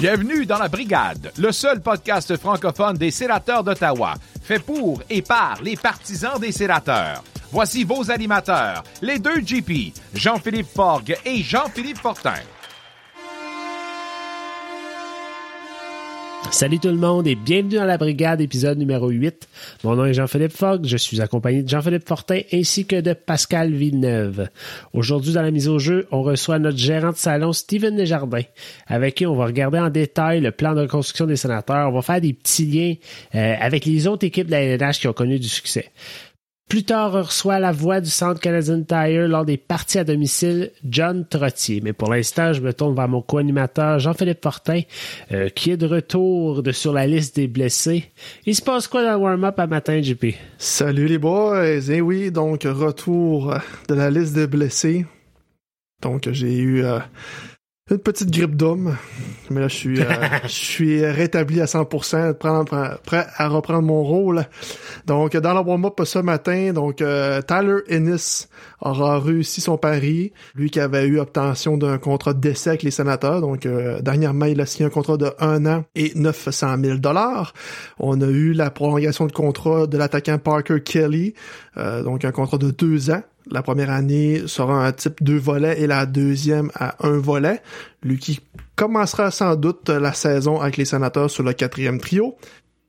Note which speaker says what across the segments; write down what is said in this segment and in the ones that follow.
Speaker 1: Bienvenue dans la Brigade, le seul podcast francophone des sénateurs d'Ottawa, fait pour et par les partisans des sénateurs. Voici vos animateurs, les deux GP, Jean-Philippe Forgue et Jean-Philippe Fortin.
Speaker 2: Salut tout le monde et bienvenue dans la brigade épisode numéro 8. Mon nom est Jean-Philippe Fogg, je suis accompagné de Jean-Philippe Fortin ainsi que de Pascal Villeneuve. Aujourd'hui dans la mise au jeu, on reçoit notre gérant de salon Steven Desjardins avec qui on va regarder en détail le plan de reconstruction des sénateurs. On va faire des petits liens euh, avec les autres équipes de la qui ont connu du succès. Plus tard, reçoit la voix du Centre Canadian Tire lors des parties à domicile, John Trottier. Mais pour l'instant, je me tourne vers mon co-animateur Jean-Philippe Fortin, euh, qui est de retour sur la liste des blessés. Il se passe quoi dans le warm-up à matin, JP?
Speaker 3: Salut les boys! Eh oui, donc retour de la liste des blessés. Donc j'ai eu euh, une petite grippe d'homme, mais là je suis euh, je suis rétabli à 100%, prêt à reprendre mon rôle. Donc dans le warm-up ce matin, donc euh, Tyler Ennis aura réussi son pari, lui qui avait eu obtention d'un contrat d'essai avec les sénateurs. Donc euh, dernièrement, il a signé un contrat de un an et 900 000 dollars. On a eu la prolongation de contrat de l'attaquant Parker Kelly, donc un contrat de deux ans la première année sera un type deux volets et la deuxième à un volet. Lui qui commencera sans doute la saison avec les sénateurs sur le quatrième trio.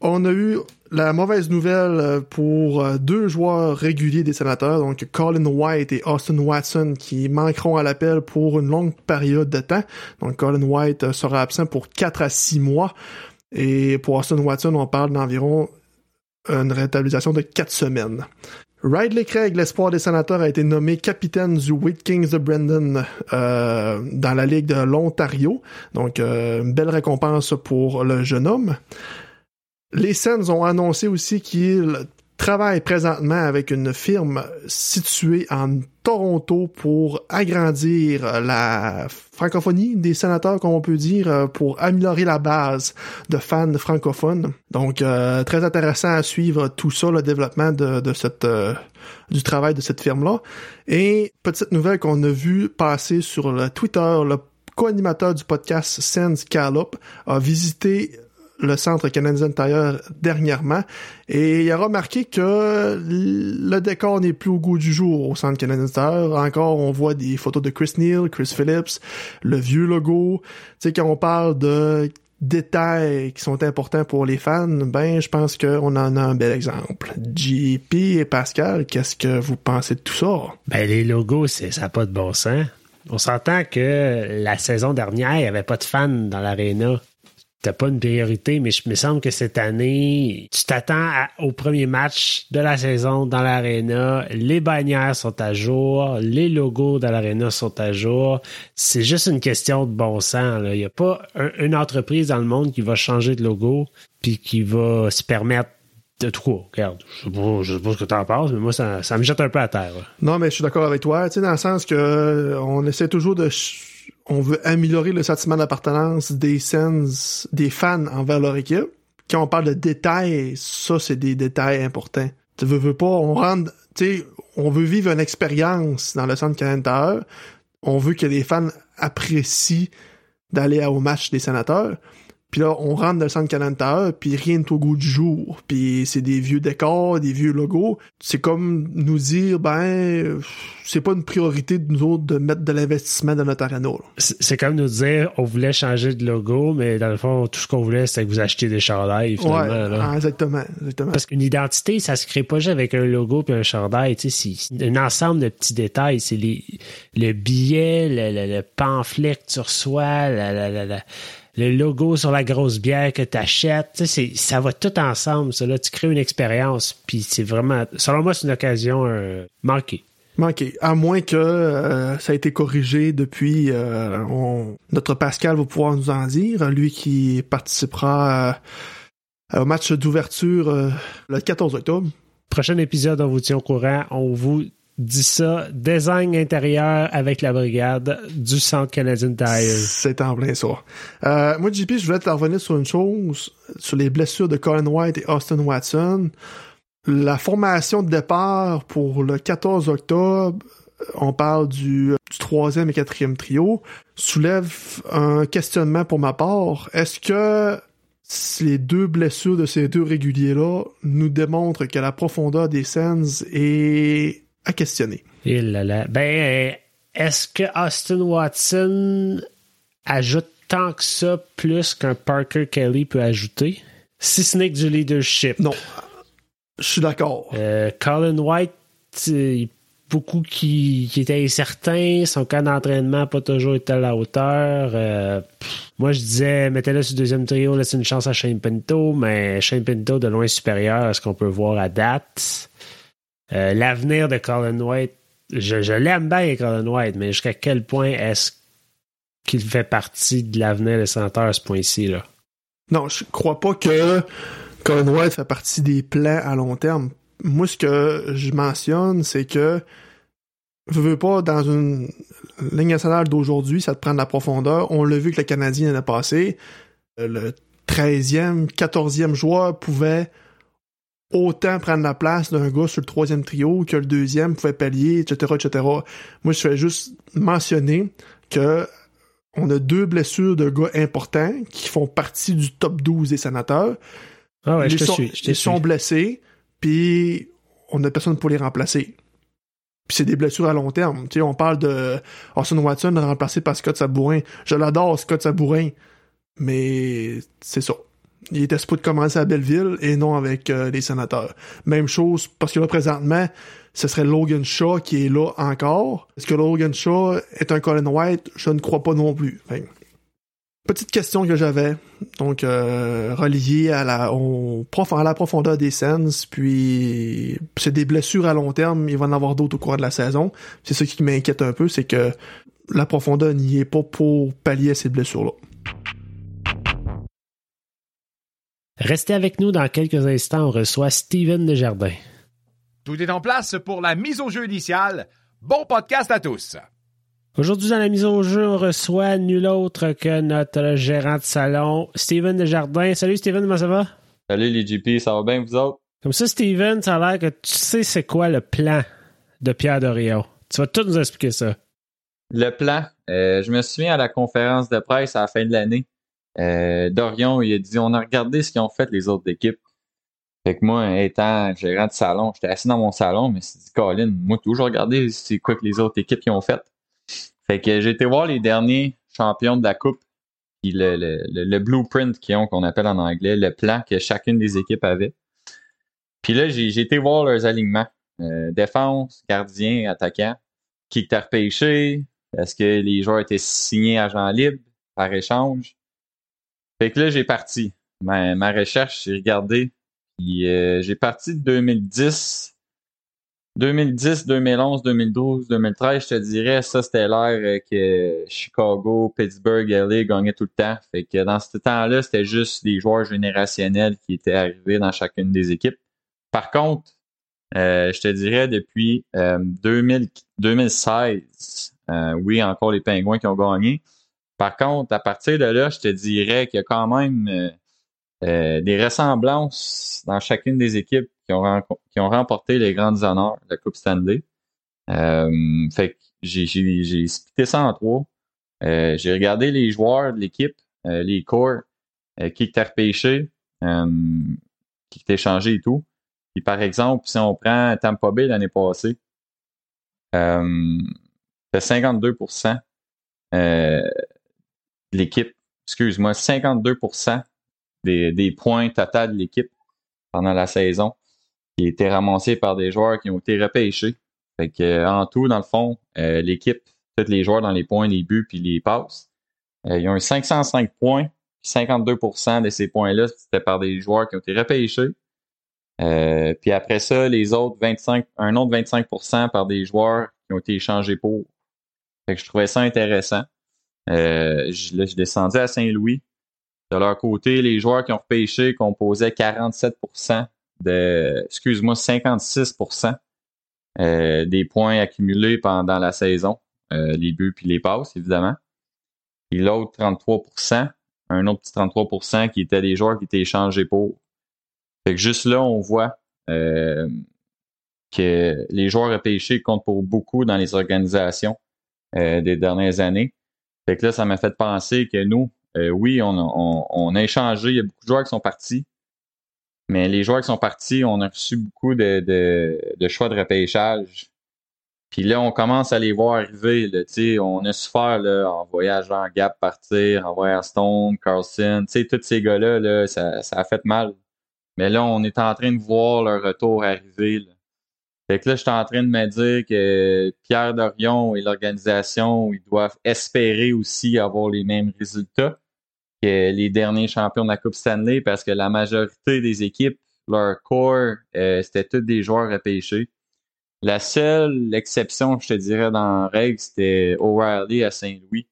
Speaker 3: On a eu la mauvaise nouvelle pour deux joueurs réguliers des sénateurs, donc Colin White et Austin Watson, qui manqueront à l'appel pour une longue période de temps. Donc Colin White sera absent pour quatre à six mois. Et pour Austin Watson, on parle d'environ une rétablissation de quatre semaines. Ridley Craig, l'espoir des sénateurs, a été nommé capitaine du Wheat Kings de Brendan euh, dans la Ligue de l'Ontario. Donc, euh, belle récompense pour le jeune homme. Les Sens ont annoncé aussi qu'ils travaillent présentement avec une firme située en Toronto pour agrandir la francophonie des sénateurs, comme on peut dire, pour améliorer la base de fans francophones. Donc, euh, très intéressant à suivre tout ça, le développement de, de cette euh, du travail de cette firme-là. Et petite nouvelle qu'on a vu passer sur le Twitter, le co-animateur du podcast Sense Callop a visité le Centre canadien Tire dernièrement et il a remarqué que le décor n'est plus au goût du jour au Centre canadien Tire. Encore, on voit des photos de Chris Neal, Chris Phillips, le vieux logo. Tu sais, quand on parle de détails qui sont importants pour les fans, ben je pense qu'on en a un bel exemple. JP et Pascal, qu'est-ce que vous pensez de tout ça?
Speaker 2: Ben les logos, c'est ça n'a pas de bon sens. On s'entend que la saison dernière, il n'y avait pas de fans dans l'aréna c'était pas une priorité, mais je me semble que cette année, tu t'attends au premier match de la saison dans l'aréna. Les bannières sont à jour, les logos dans l'aréna sont à jour. C'est juste une question de bon sens. Il n'y a pas une entreprise dans le monde qui va changer de logo puis qui va se permettre de trop. Regarde, je sais pas, ce que t'en penses, mais moi, ça, me jette un peu à terre.
Speaker 3: Non, mais je suis d'accord avec toi. Tu sais, dans le sens que on essaie toujours de on veut améliorer le sentiment d'appartenance des des fans envers leur équipe. Quand on parle de détails, ça, c'est des détails importants. Tu veux, veux pas, on tu sais, on veut vivre une expérience dans le centre canadien. On veut que les fans apprécient d'aller au match des sénateurs. Puis là, on rentre dans le centre Canada puis rien n'est au goût du jour. Puis c'est des vieux décors, des vieux logos. C'est comme nous dire, ben, c'est pas une priorité de nous autres de mettre de l'investissement dans notre arena.
Speaker 2: C'est comme nous dire, on voulait changer de logo, mais dans le fond, tout ce qu'on voulait, c'était que vous achetiez des chandails, finalement.
Speaker 3: Ouais, ah, exactement, exactement.
Speaker 2: Parce qu'une identité, ça se crée pas juste avec un logo puis un chandail, tu sais, c'est un ensemble de petits détails. C'est les, le billet, le, pamphlet que tu reçois, la, la, la le logo sur la grosse bière que tu achètes. Ça va tout ensemble. Ça, là. Tu crées une expérience. Puis c'est vraiment, selon moi, c'est une occasion euh, manquée.
Speaker 3: Manquée. À moins que euh, ça a été corrigé depuis. Euh, notre Pascal va pouvoir nous en dire. Lui qui participera au match d'ouverture le 14 octobre.
Speaker 2: Prochain épisode, on vous tient au courant. On vous dit ça, design intérieur avec la brigade du Centre canadien Tire.
Speaker 3: C'est en plein ça. Euh, moi, JP, je voulais te revenir sur une chose, sur les blessures de Colin White et Austin Watson. La formation de départ pour le 14 octobre on parle du, du troisième et quatrième trio, soulève un questionnement pour ma part. Est-ce que les deux blessures de ces deux réguliers-là nous démontrent que la profondeur des Sens est à questionner?
Speaker 2: Là là. Ben, est-ce que Austin Watson ajoute tant que ça plus qu'un Parker Kelly peut ajouter? Si ce n'est que du leadership.
Speaker 3: Non. Je suis d'accord.
Speaker 2: Euh, Colin White, beaucoup qui, qui étaient incertains, son cas d'entraînement n'a pas toujours été à la hauteur. Euh, moi, je disais, mettez-le sur le deuxième trio, laissez une chance à Shane Pinto, mais Shane Pinto de loin supérieur à ce qu'on peut voir à date. Euh, l'avenir de Colin White, je, l'aime bien, Colin White, mais jusqu'à quel point est-ce qu'il fait partie de l'avenir des sénateurs à ce point-ci? Là?
Speaker 3: Non, je crois pas que Colin White fait partie des plans à long terme. Moi, ce que je mentionne, c'est que je veux pas dans une ligne nationale d'aujourd'hui, ça te prend de la profondeur. On l'a vu que le Canadien en a passé. Le 13e, 14e joueur pouvait autant prendre la place d'un gars sur le troisième trio que le deuxième pouvait pallier, etc., etc. Moi, je fais juste mentionner que on a deux blessures de gars importants qui font partie du top 12 des sénateurs.
Speaker 2: Ah ouais,
Speaker 3: ils
Speaker 2: je te
Speaker 3: sont,
Speaker 2: suis. Je te
Speaker 3: ils
Speaker 2: suis.
Speaker 3: sont blessés, puis on n'a personne pour les remplacer. Puis c'est des blessures à long terme. Tu sais, on parle de Austin Watson remplacé par Scott Sabourin. Je l'adore, Scott Sabourin, mais c'est ça. Il était supposé commencer à Belleville et non avec euh, les sénateurs. Même chose, parce que là, présentement, ce serait Logan Shaw qui est là encore. Est-ce que Logan Shaw est un Colin White? Je ne crois pas non plus. Petite question que j'avais, donc euh, reliée à la, à la profondeur des Sens, puis c'est des blessures à long terme, il va en avoir d'autres au cours de la saison. C'est ça qui m'inquiète un peu, c'est que la profondeur n'y est pas pour pallier à ces blessures-là.
Speaker 2: Restez avec nous dans quelques instants. On reçoit Steven Desjardins.
Speaker 1: Tout est en place pour la mise au jeu initiale. Bon podcast à tous.
Speaker 2: Aujourd'hui, dans la mise au jeu, on reçoit nul autre que notre gérant de salon, Steven Desjardins. Salut Steven, comment ça va?
Speaker 4: Salut les GP, ça va bien vous autres?
Speaker 2: Comme ça, Steven, ça a l'air que tu sais c'est quoi le plan de Pierre Dorion. Tu vas tout nous expliquer ça.
Speaker 4: Le plan, euh, je me souviens à la conférence de presse à la fin de l'année, euh, Dorion, il a dit on a regardé ce qu'ils ont fait les autres équipes. Fait que moi, étant gérant de salon, j'étais assis dans mon salon, mais c'est dit Colin, moi toujours regardé c'est quoi que les autres équipes qui ont fait. Fait que j'ai été voir les derniers champions de la coupe, puis le, le, le, blueprint qu'ils ont, qu'on appelle en anglais, le plan que chacune des équipes avait. Puis là, j'ai été voir leurs alignements. Euh, défense, gardien, attaquant, qui t'a repêché, est-ce que les joueurs étaient signés agents libres par échange? Fait que là, j'ai parti. Ma, ma recherche, j'ai regardé. Euh, j'ai parti de 2010. 2010, 2011, 2012, 2013, je te dirais, ça c'était l'ère euh, que Chicago, Pittsburgh, LA gagnaient tout le temps. Fait que dans ce temps-là, c'était juste des joueurs générationnels qui étaient arrivés dans chacune des équipes. Par contre, euh, je te dirais depuis euh, 2000, 2016, euh, oui, encore les Pingouins qui ont gagné. Par contre, à partir de là, je te dirais qu'il y a quand même euh, euh, des ressemblances dans chacune des équipes qui ont, qui ont remporté les grandes honneurs de la Coupe Stanley. Euh, fait que j'ai, j'ai, j'ai splitté ça en trois. Euh, j'ai regardé les joueurs de l'équipe, les corps, qui étaient repêchés, qui étaient échangés et tout. Puis par exemple, si on prend Tampa Bay l'année passée, c'était 52 euh, l'équipe, excuse-moi, 52 des, des points total de l'équipe pendant la saison qui étaient ramassés par des joueurs qui ont été repêchés. Fait que, euh, en tout, dans le fond, euh, l'équipe, tous les joueurs dans les points, les buts puis les passes, euh, ils ont eu 505 points. Puis 52% de ces points-là, c'était par des joueurs qui ont été repêchés. Puis après ça, les autres 25, un autre 25% par des joueurs qui ont été échangés pour. Je trouvais ça intéressant. Euh, je, là, je descendais à Saint-Louis. De leur côté, les joueurs qui ont repêché composaient 47 de, excuse-moi, 56% euh, des points accumulés pendant la saison, euh, les buts puis les passes, évidemment. Et l'autre 33% un autre petit 33% qui étaient des joueurs qui étaient échangés pour. Fait que juste là, on voit euh, que les joueurs repêchés comptent pour beaucoup dans les organisations des dernières années. Fait que là, ça m'a fait penser que nous, oui, on, on, on, a échangé, il y a beaucoup de joueurs qui sont partis, mais les joueurs qui sont partis, on a reçu beaucoup de, de, de choix de repêchage puis là, on commence à les voir arriver. Là, on a su faire là, en voyageant Gap partir, en Stone, Carlson. Tous ces gars-là, là, ça, ça a fait mal. Mais là, on est en train de voir leur retour arriver. Là. Fait que là, je suis en train de me dire que Pierre Dorion et l'organisation, ils doivent espérer aussi avoir les mêmes résultats que les derniers champions de la Coupe Stanley parce que la majorité des équipes, leur corps, euh, c'était tous des joueurs repêchés. La seule exception, je te dirais, dans la règle, c'était O'Reilly à Saint-Louis.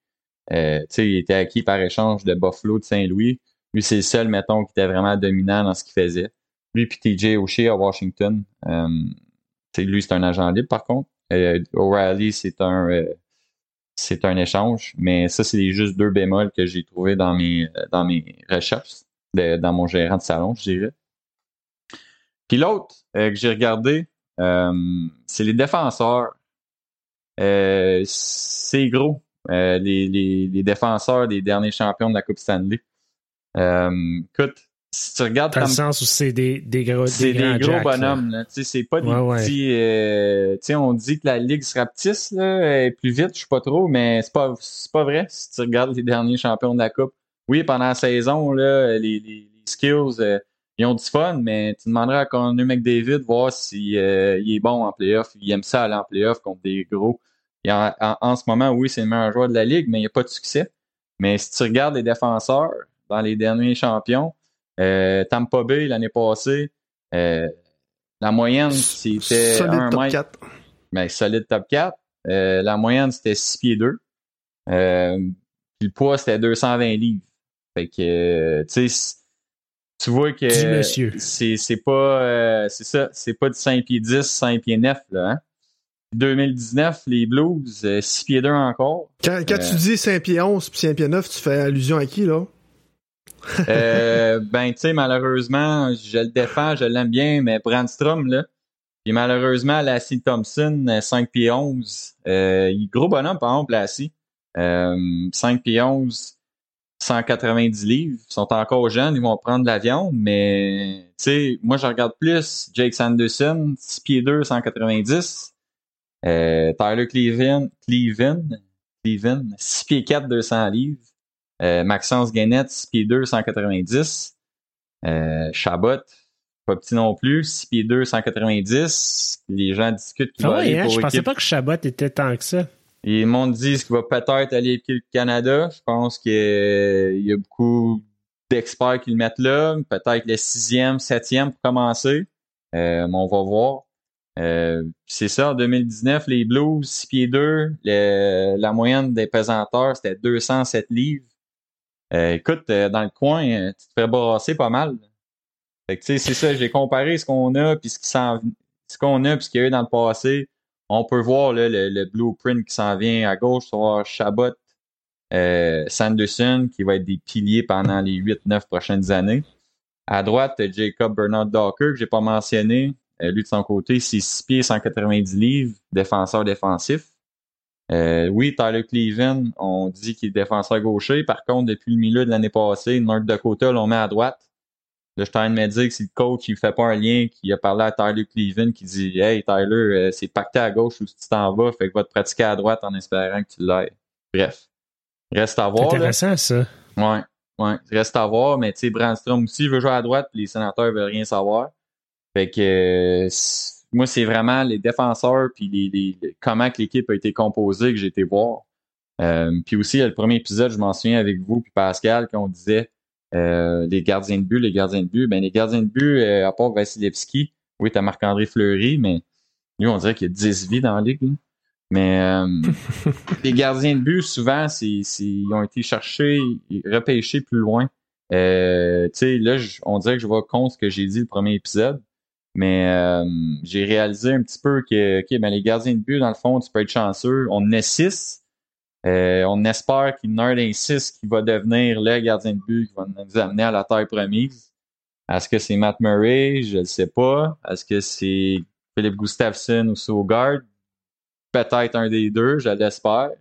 Speaker 4: Euh, il était acquis par échange de Buffalo de Saint-Louis. Lui, c'est le seul, mettons, qui était vraiment dominant dans ce qu'il faisait. Lui puis TJ O'Shea à Washington. Euh, lui, c'est un agent libre, par contre. Euh, O'Reilly, c'est un euh, c'est un échange. Mais ça, c'est juste deux bémols que j'ai trouvé dans mes dans mes recherches, dans mon gérant de salon, je dirais. Puis l'autre que j'ai regardé, euh, c'est les défenseurs. Euh, c'est gros. Euh, les, les, les, défenseurs des derniers champions de la Coupe Stanley. écoute, si tu regardes
Speaker 2: Dans le sens où c'est des, des gros
Speaker 4: C'est des, gros bonhommes. C'est pas des petits. Euh, on dit que la Ligue se rapetisse là, plus vite, je sais pas trop, mais c'est pas, pas vrai si tu regardes les derniers champions de la Coupe. Oui, pendant la saison, là, les, les, les skills, ils ont du fun, mais tu demanderais à Connor McDavid voir s'il euh, est bon en playoff. Il aime ça aller en playoff contre des gros. en, ce moment, oui, c'est le meilleur joueur de la ligue, mais il n'y a pas de succès. Mais si tu regardes les défenseurs dans les derniers champions, euh, Tampa Bay l'année passée, euh, la moyenne, c'était un top 4. Ben, solide top 4. Euh, la moyenne, c'était 6 pieds 2. puis le poids, c'était 220 livres. Fait que, tu sais, tu vois que c'est pas euh, c'est ça, c'est pas de 5 pieds 10, 5 pieds 9 là, hein? 2019, les Blues, 6 euh, pieds 2 encore.
Speaker 3: Quand, quand tu euh, dis 5 pieds 11 puis 5 pieds 9, tu fais allusion à qui, là?
Speaker 4: Ben, tu sais, malheureusement, je le défends, je l'aime bien, mais Brandstrom, là, puis malheureusement, Lassie Thompson, 5 pieds 11, euh, gros bonhomme, par exemple, Lassie. 5 pieds 11, 190 livres, ils sont encore jeunes, ils vont prendre de la viande, mais tu sais, moi je regarde plus Jake Sanderson, 6 pieds 2, 190. Euh, Tyler Cleveland, Cleveland, Cleveland, 6 pieds 4, 200 livres. Euh, Maxence Guénette, 6 pieds 2, 190. Euh, Chabot, pas petit non plus, 6 pieds 2, 190. Les gens discutent
Speaker 2: qu'il ah va aller hein, Je pensais pas que Chabot était tant que ça.
Speaker 4: Et le monde dit qu'il va peut-être aller avec le Canada. Je pense qu'il y a beaucoup d'experts qui le mettent là. Peut-être le sixième, septième pour commencer. Euh, mais on va voir. Euh, c'est ça, en 2019, les Blues, 6 pieds 2, la moyenne des pesanteurs, c'était 207 livres. Euh, écoute, dans le coin, tu te fais brasser pas mal. C'est ça, j'ai comparé ce qu'on a, puis ce qui ce qu'on a, puis ce qu'il y a eu dans le passé on peut voir le, blueprint qui s'en vient à gauche, sur Chabot, euh, Sanderson, qui va être des piliers pendant les 8-9 prochaines années. À droite, Jacob Bernard Docker, que j'ai pas mentionné. Euh, lui, de son côté, c'est 6 pieds, 190 livres, défenseur défensif. Euh, oui, Tyler Cleveland, on dit qu'il est défenseur gaucher. Par contre, depuis le milieu de l'année passée, North Dakota l'on met à droite. Là, je suis en train de me dire que si le coach il fait pas un lien, qui a parlé à Tyler Cleveland, qui dit Hey Tyler, euh, c'est pacté à gauche ou si tu t'en vas, fait que va te pratiquer à droite en espérant que tu l'aies. Bref. Reste à voir.
Speaker 2: C'est intéressant ça.
Speaker 4: Ouais. Ouais. Reste à voir, mais tu sais, Brandstrom aussi veut jouer à droite, les sénateurs veulent rien savoir. Fait que moi, c'est vraiment les défenseurs puis les, comment que l'équipe a été composée que j'ai été voir. Euh, puis aussi, le premier épisode, je m'en souviens avec vous puis Pascal, qu'on disait euh, les gardiens de but, les gardiens de but, ben les gardiens de but, euh, à part Vasilevski, oui, t'as Marc-André Fleury, mais lui, on dirait qu'il y a 10 vies dans la ligue. Mais euh, les gardiens de but, souvent, c'est, ils ont été cherchés, repêchés plus loin. Euh, tu sais, là, on dirait que je vois contre ce que j'ai dit le premier épisode. Mais j'ai réalisé un petit peu que ben, les gardiens de but, dans le fond, tu peux être chanceux. On en a 6, euh, on espère qu'il y en a un 6 qui va devenir le gardien de but qui va nous amener à la taille promise. Est-ce que c'est Matt Murray? Je ne sais pas. Est-ce que c'est Philippe Gustafsson ou Sogard? Peut-être un des deux, je l'espère.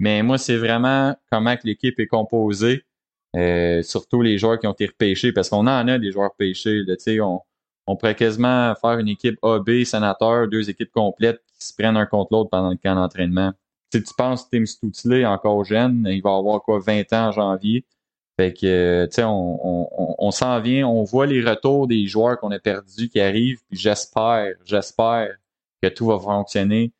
Speaker 4: Mais moi, c'est vraiment comment l'équipe est composée. Euh, surtout les joueurs qui ont été repêchés, parce qu'on en a des joueurs pêchés. Là, on, on pourrait quasiment faire une équipe AB, sénateur, deux équipes complètes qui se prennent un contre l'autre pendant le camp d'entraînement. Si tu penses Tim Stoutley, encore jeune, il va avoir quoi, 20 ans en janvier? Fait que, tu sais, on, on, on s'en vient, on voit les retours des joueurs qu'on a perdus qui arrivent, puis j'espère, j'espère que tout va fonctionner.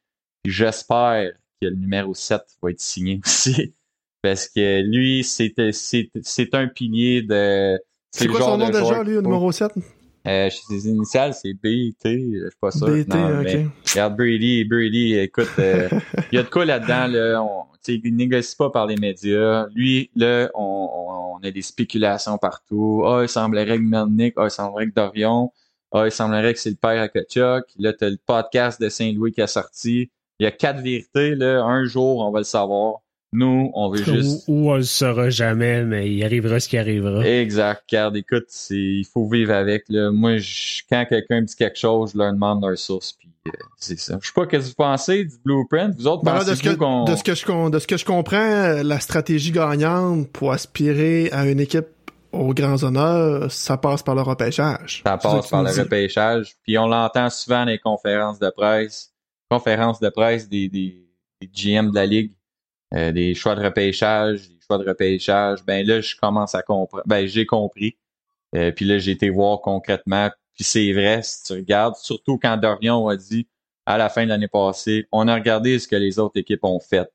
Speaker 4: Puis j'espère que le numéro 7 va être signé aussi. Parce que lui, c'est un pilier de.
Speaker 3: C'est quoi son nom déjà, lui, le numéro 7?
Speaker 4: Euh, ses initiales, c'est BT, je suis pas sûr.
Speaker 3: BT, non,
Speaker 4: regarde, Brady, Brady, écoute, euh, il y a de quoi là-dedans, là. On, il négocie pas par les médias. Lui, là, on, on a des spéculations partout. Ah, il semblerait que Melnick, ah, il semblerait que Dorion, ah, il semblerait que c'est le père à Kachuk. Là, t'as le podcast de Saint-Louis qui a sorti. Il y a quatre vérités, là. Un jour, on va le savoir. Nous, on veut juste.
Speaker 2: Ou, on le saura jamais, mais il arrivera ce qui arrivera.
Speaker 4: Exact. Car écoute, il faut vivre avec. Là. Moi, quand quelqu'un me dit quelque chose, je leur demande leur source. Puis euh, c'est ça. Je sais pas ce que vous pensez du blueprint? Vous autres,
Speaker 3: ben de, ce que, de, ce que je, de ce que je comprends, la stratégie gagnante pour aspirer à une équipe aux grands honneurs, ça passe par le repêchage.
Speaker 4: Ça passe par le repêchage. Puis on l'entend souvent dans les conférences de presse. Conférences de presse des, des, des GM de la Ligue euh, des choix de repêchage, des choix de repêchage, ben là, je commence à comprendre. Ben, j'ai compris. Euh, puis là, j'ai été voir concrètement. Puis c'est vrai, si tu regardes, surtout quand Dorion a dit à la fin de l'année passée, on a regardé ce que les autres équipes ont fait.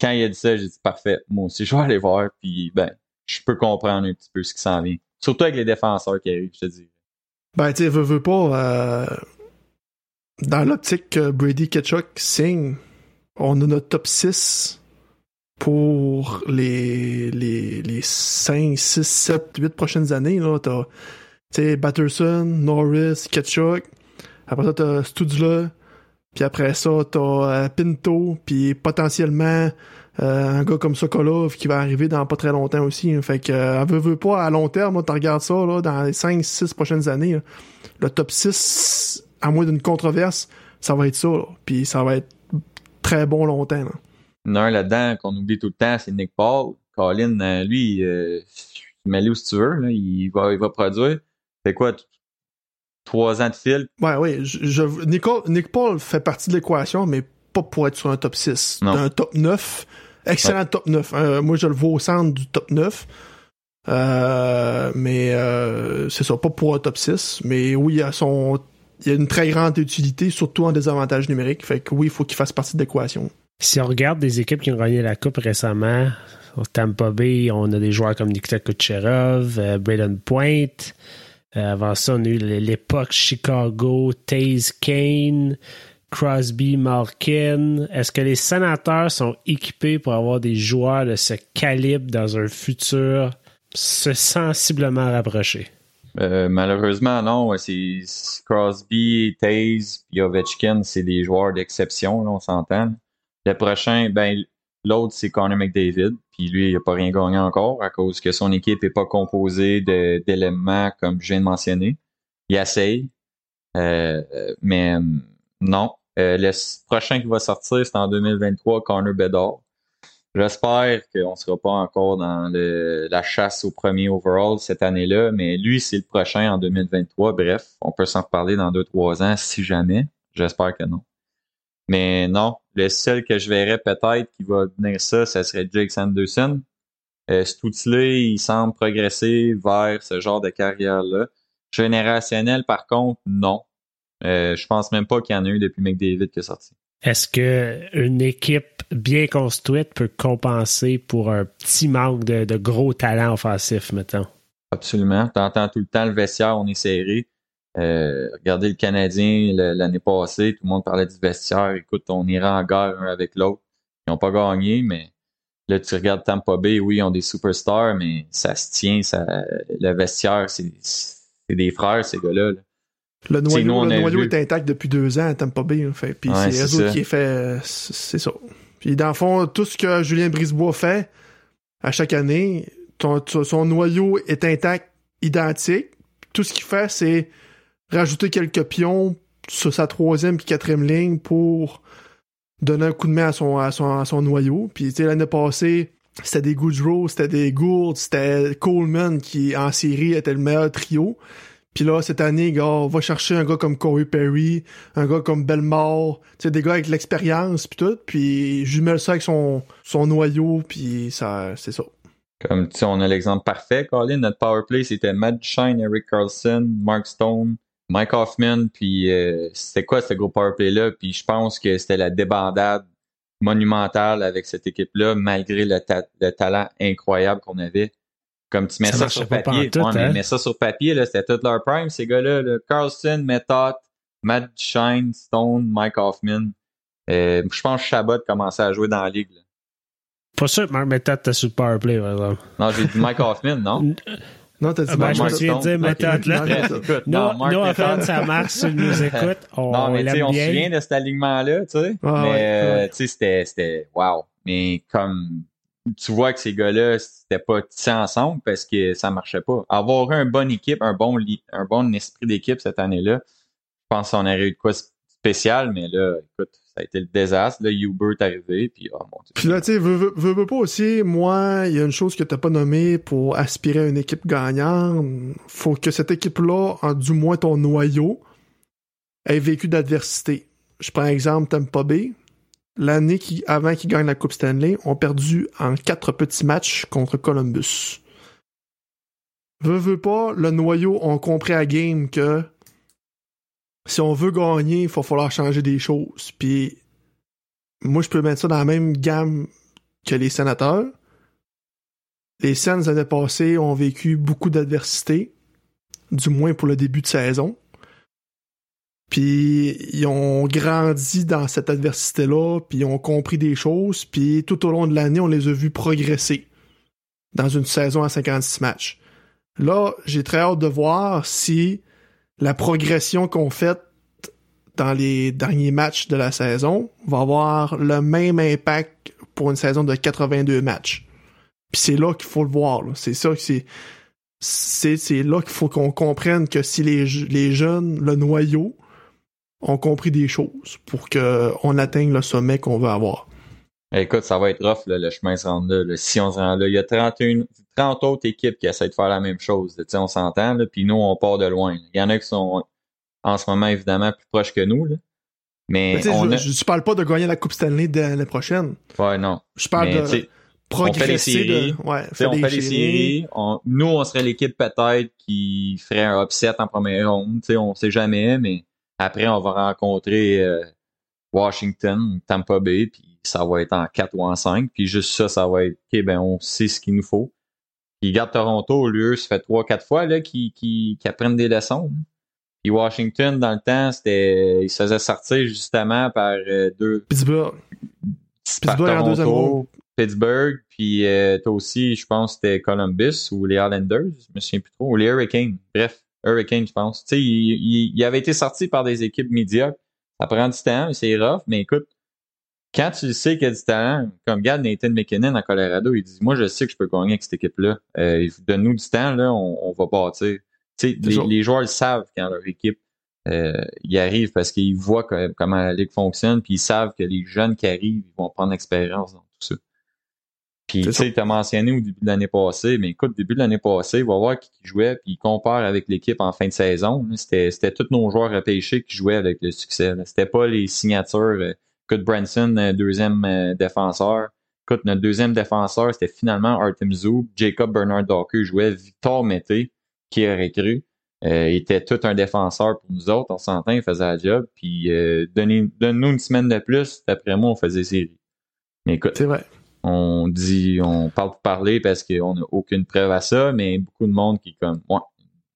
Speaker 4: Quand il a dit ça, j'ai dit parfait, moi aussi, je vais aller voir. Puis ben, je peux comprendre un petit peu ce qui s'en vient. Surtout avec les défenseurs qui arrivent, je te dis.
Speaker 3: Ben, tu veux, veux pas. Euh, dans l'optique que Brady Ketchuk signe, on a notre top 6 pour les, les, les 5, 6, 7, 8 prochaines années. Là, t'as Batterson, Norris, Ketchuk. Après ça, t'as Studula. Puis après ça, t'as euh, Pinto. Puis potentiellement euh, un gars comme Sokolov qui va arriver dans pas très longtemps aussi. Fait que euh, veut, pas à long terme, tu regardes ça là, dans les 5, 6 prochaines années. Le top 6, à moins d'une controverse, ça va être ça. Puis ça va être très bon longtemps. Là
Speaker 4: un là-dedans qu'on oublie tout le temps, c'est Nick Paul. Colin, euh, lui, euh, mets-le où si tu veux, là, il, va, il va produire. Fait quoi, trois ans de fil?
Speaker 3: Ouais, oui. Je, Nick Paul fait partie de l'équation, mais pas pour être sur un top 6. Non. Un top 9. Excellent top 9. Euh, moi, je le vois au centre du top 9. Euh, mais euh, c'est ça, pas pour un top 6. Mais oui, il a son. Il a une très grande utilité, surtout en désavantage numérique. Fait que oui, il faut qu'il fasse partie de l'équation.
Speaker 2: Si on regarde des équipes qui ont gagné la Coupe récemment, au Tampa Bay, on a des joueurs comme Nikita Kucherov, euh, Braden Point. Euh, avant ça, on a eu l'époque Chicago, Taze Kane, Crosby, Malkin. Est-ce que les sénateurs sont équipés pour avoir des joueurs de ce calibre dans un futur sensiblement rapproché?
Speaker 4: Euh, malheureusement, non. C'est Crosby, Taze, Ovechkin, c'est des joueurs d'exception, on s'entend. Le prochain, ben, l'autre, c'est Connor McDavid. Puis lui, il n'a pas rien gagné encore à cause que son équipe n'est pas composée d'éléments comme je viens de mentionner. Il essaye. Euh, mais non. Euh, le prochain qui va sortir, c'est en 2023, Connor Bedard. J'espère qu'on ne sera pas encore dans la chasse au premier overall cette année-là, mais lui, c'est le prochain en 2023. Bref, on peut s'en reparler dans deux, trois ans si jamais. J'espère que non. Mais non, le seul que je verrais peut-être qui va venir ça, ça serait Jake Sanderson. Euh, cet outil-là, il semble progresser vers ce genre de carrière-là. Générationnel, par contre, non. Euh, je pense même pas qu'il y en a eu depuis McDavid qui est sorti.
Speaker 2: Est-ce qu'une équipe bien construite peut compenser pour un petit manque de, de gros talent offensif, mettons?
Speaker 4: Absolument. Tu entends tout le temps le vestiaire, on est serré. Euh, regardez le Canadien l'année passée, tout le monde parlait du vestiaire. Écoute, on ira en guerre un avec l'autre. Ils n'ont pas gagné, mais là, tu regardes Tampa Bay, oui, ils ont des superstars, mais ça se tient, ça, le vestiaire, c'est des frères, ces gars-là.
Speaker 3: Le noyau, le noyau est intact depuis deux ans à Tampa Bay. Fait, puis c'est eux qui est fait. C'est ça. Puis dans le fond, tout ce que Julien Brisebois fait à chaque année, son noyau est intact, identique. Tout ce qu'il fait, c'est rajouter quelques pions sur sa troisième puis quatrième ligne pour donner un coup de main à son, à son, à son noyau. Puis l'année passée, c'était des Goodrow, c'était des Gould, c'était Coleman qui en série était le meilleur trio. Puis là, cette année, gars, on va chercher un gars comme Corey Perry, un gars comme Belmore, tu des gars avec l'expérience puis tout, puis jumelle ça avec son, son noyau, puis ça, c'est ça.
Speaker 4: Comme, tu on a l'exemple parfait, Colin. Notre power play, c'était Matt Shine, Eric Carlson, Mark Stone, Mike Hoffman, puis euh, c'était quoi ce gros power play-là? Puis je pense que c'était la débandade monumentale avec cette équipe-là, malgré le, talent incroyable qu'on avait. Comme tu mets ça, sur papier. Tout, hein? mais ça sur papier, c'était tout leur prime, ces gars-là. Carlson, Method, Matt Shine, Stone, Mike Hoffman. Euh, je pense que Chabot commençait à jouer dans la ligue. Là.
Speaker 2: Pas sûr que Mark Method était sur le powerplay, par exemple.
Speaker 4: Non, j'ai dit Mike Hoffman, non?
Speaker 3: Non, t'as dit
Speaker 2: ah, ben, Je me souviens de dire Method, là. Non, non, offense ça marche, si tu nous écoutes. On,
Speaker 4: non, mais
Speaker 2: tu sais,
Speaker 4: on se souvient de cet alignement-là, tu sais. Ah, mais, euh, tu sais, c'était, c'était, wow. Mais comme, tu vois que ces gars-là, c'était pas tissé ensemble parce que ça marchait pas. Avoir une bonne équipe, un bon, un bon esprit d'équipe cette année-là, je pense qu'on aurait eu de quoi spécial, mais là, écoute, ça a été le désastre. Là, Uber est arrivé, puis oh mon Dieu.
Speaker 3: Puis là, tu sais, veux, veux, pas aussi, moi, il y a une chose que t'as pas nommée pour aspirer à une équipe gagnante. Faut que cette équipe-là, du moins ton noyau, ait vécu d'adversité. Je prends exemple Tampa Bay. L'année qui, avant qu'ils gagnent la Coupe Stanley, ont perdu en quatre petits matchs contre Columbus. Veux, veux pas, le noyau ont compris à game que si on veut gagner, il va falloir changer des choses. Puis moi, je peux mettre ça dans la même gamme que les sénateurs. Les Sens années passées ont vécu beaucoup d'adversité, du moins pour le début de saison. Puis ils ont grandi dans cette adversité-là, puis ils ont compris des choses, puis tout au long de l'année, on les a vus progresser dans une saison à 56 matchs. Là, j'ai très hâte de voir si la progression qu'on fait dans les derniers matchs de la saison va avoir le même impact pour une saison de 82 matchs. Puis c'est là qu'il faut le voir. C'est ça que c'est. C'est là qu'il faut qu'on comprenne que si les, les jeunes, le noyau, ont compris des choses pour qu'on atteigne le sommet qu'on veut avoir.
Speaker 4: Écoute, ça va être rough, le chemin se rend là, Si on se rend là, il y a 31, 30 autres équipes qui essaient de faire la même chose. on s'entend, puis nous, on part de loin. Il y en a qui sont en ce moment, évidemment, plus proches que nous. Mais,
Speaker 3: je, je, parle pas de gagner la Coupe Stanley de l'année prochaine.
Speaker 4: Ouais, non.
Speaker 3: Je parle de progresser.
Speaker 4: On fait les séries. on fait les séries. nous, on serait l'équipe peut-être qui ferait un upset en première ronde. On on sait jamais, mais après, on va rencontrer euh, Washington, Tampa Bay, puis ça va être en 4 ou en 5. Puis juste ça, ça va être, OK, ben on sait ce qu'il nous faut. Puis garde Toronto, au lieu, ça fait 3-4 fois là, qu'ils qui, apprennent des leçons. Puis Washington, dans le temps, c'était. Ils se faisaient sortir justement par euh, deux.
Speaker 3: Pittsburgh.
Speaker 4: Par Pittsburgh Toronto, Pittsburgh, puis euh, toi aussi, je pense c'était Columbus ou les Islanders, je me souviens plus trop, ou les Hurricanes. Bref, Hurricanes, je pense. Tu sais, il, il, avait été sorti par des équipes médiocres. Ça prend du temps, c'est rough, mais écoute, quand tu sais qu'il y a du talent, comme regarde Nathan McKinnon à Colorado, il dit Moi, je sais que je peux gagner avec cette équipe-là. Euh, Donne-nous du temps, là, on, on va bâtir. Les, les, joueurs le savent quand leur équipe euh, y arrive parce qu'ils voient comment la ligue fonctionne, puis ils savent que les jeunes qui arrivent ils vont prendre l'expérience dans tout ça. Puis tu sais, tu as mentionné au début de l'année passée, mais écoute, début de l'année passée, il va voir qui jouait, puis il compare avec l'équipe en fin de saison. C'était tous nos joueurs repêchés qui jouaient avec le succès. C'était pas les signatures. Euh, écoute, Branson, euh, deuxième euh, défenseur. Écoute, notre deuxième défenseur, c'était finalement Artem Zoub. Jacob Bernard Docker jouait Victor Mété, qui aurait cru. il était tout un défenseur pour nous autres. On s'entend, il faisait la job. Puis donne-nous une semaine de plus, d'après moi, on faisait série. Mais écoute,
Speaker 3: c'est vrai
Speaker 4: on dit, on parle pour parler parce qu'on n'a aucune preuve à ça, mais beaucoup de monde qui, comme, ouais,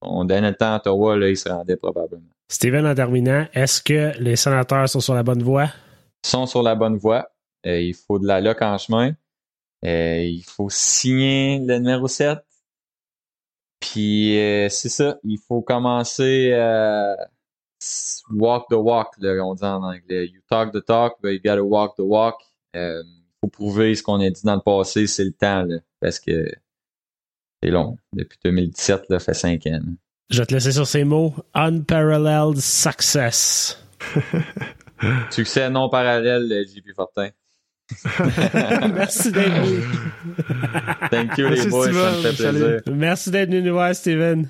Speaker 4: on donnait le temps à Ottawa, là, il se rendait probablement.
Speaker 2: Steven, en terminant, est-ce que les sénateurs sont sur la bonne voie?
Speaker 4: Ils sont sur la bonne voie. Euh, il faut de la loc en chemin. Euh, il faut signer le numéro 7. Puis euh, c'est ça, il faut commencer à walk the walk, là, on dit en anglais. You talk the talk, but you gotta walk the walk faut prouver ce qu'on a dit dans le passé, c'est le temps, là, parce que c'est long. Depuis 2017, là, fait cinq ans.
Speaker 2: Je vais te laisser sur ces mots. Unparalleled success.
Speaker 4: Succès non parallèle, JP Fortin.
Speaker 2: Merci d'être venu.
Speaker 4: Thank you, les
Speaker 3: Merci,
Speaker 4: boys, ça me
Speaker 3: Steven.
Speaker 4: fait
Speaker 3: Salut.
Speaker 4: plaisir.
Speaker 2: Merci d'être venu nous voir, Steven.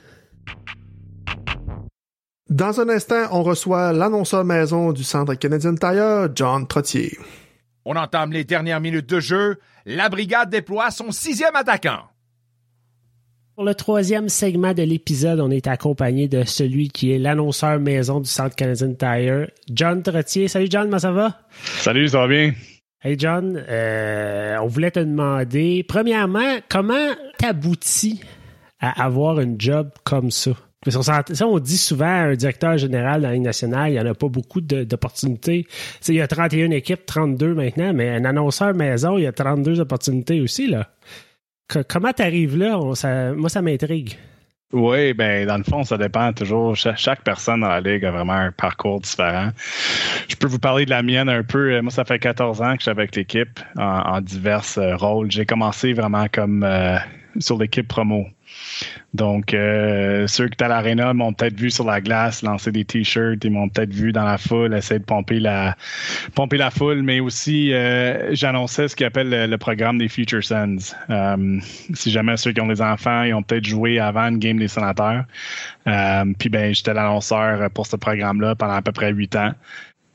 Speaker 3: Dans un instant, on reçoit l'annonceur maison du Centre Canadien Tire, John Trottier.
Speaker 1: On entame les dernières minutes de jeu. La brigade déploie son sixième attaquant.
Speaker 2: Pour le troisième segment de l'épisode, on est accompagné de celui qui est l'annonceur maison du Centre Canadien Tire, John Trottier. Salut John, comment ça va?
Speaker 5: Salut, ça va bien?
Speaker 2: Hey John, euh, on voulait te demander, premièrement, comment t'aboutis à avoir un job comme ça? Parce on dit souvent à un directeur général dans la Ligue nationale, il n'y en a pas beaucoup d'opportunités. Il y a 31 équipes, 32 maintenant, mais un annonceur maison, il y a 32 opportunités aussi. là. Comment t'arrives là? On- ça- moi, ça m'intrigue.
Speaker 5: Oui, ben dans le fond, ça dépend toujours. Cha- Chaque, personne dans la ligue a vraiment un parcours différent. Je peux vous parler de la mienne un peu. Euh, Moi, ça fait 14 ans que je suis avec l'équipe en, en divers euh, rôles. J'ai commencé vraiment comme euh, sur l'équipe promo. Donc, euh, ceux qui étaient à l'aréna m'ont peut-être vu sur la glace lancer des t-shirts, ils m'ont peut-être vu dans la foule essayer de pomper la, foule, mais aussi euh, j'annonçais ce qu'ils appellent le, le programme des Future Sons. Euh, si jamais ceux qui ont des enfants, ils ont peut-être joué avant une game des sénateurs. Euh, Puis ben, j'étais l'annonceur pour ce programme-là pendant à peu près huit ans.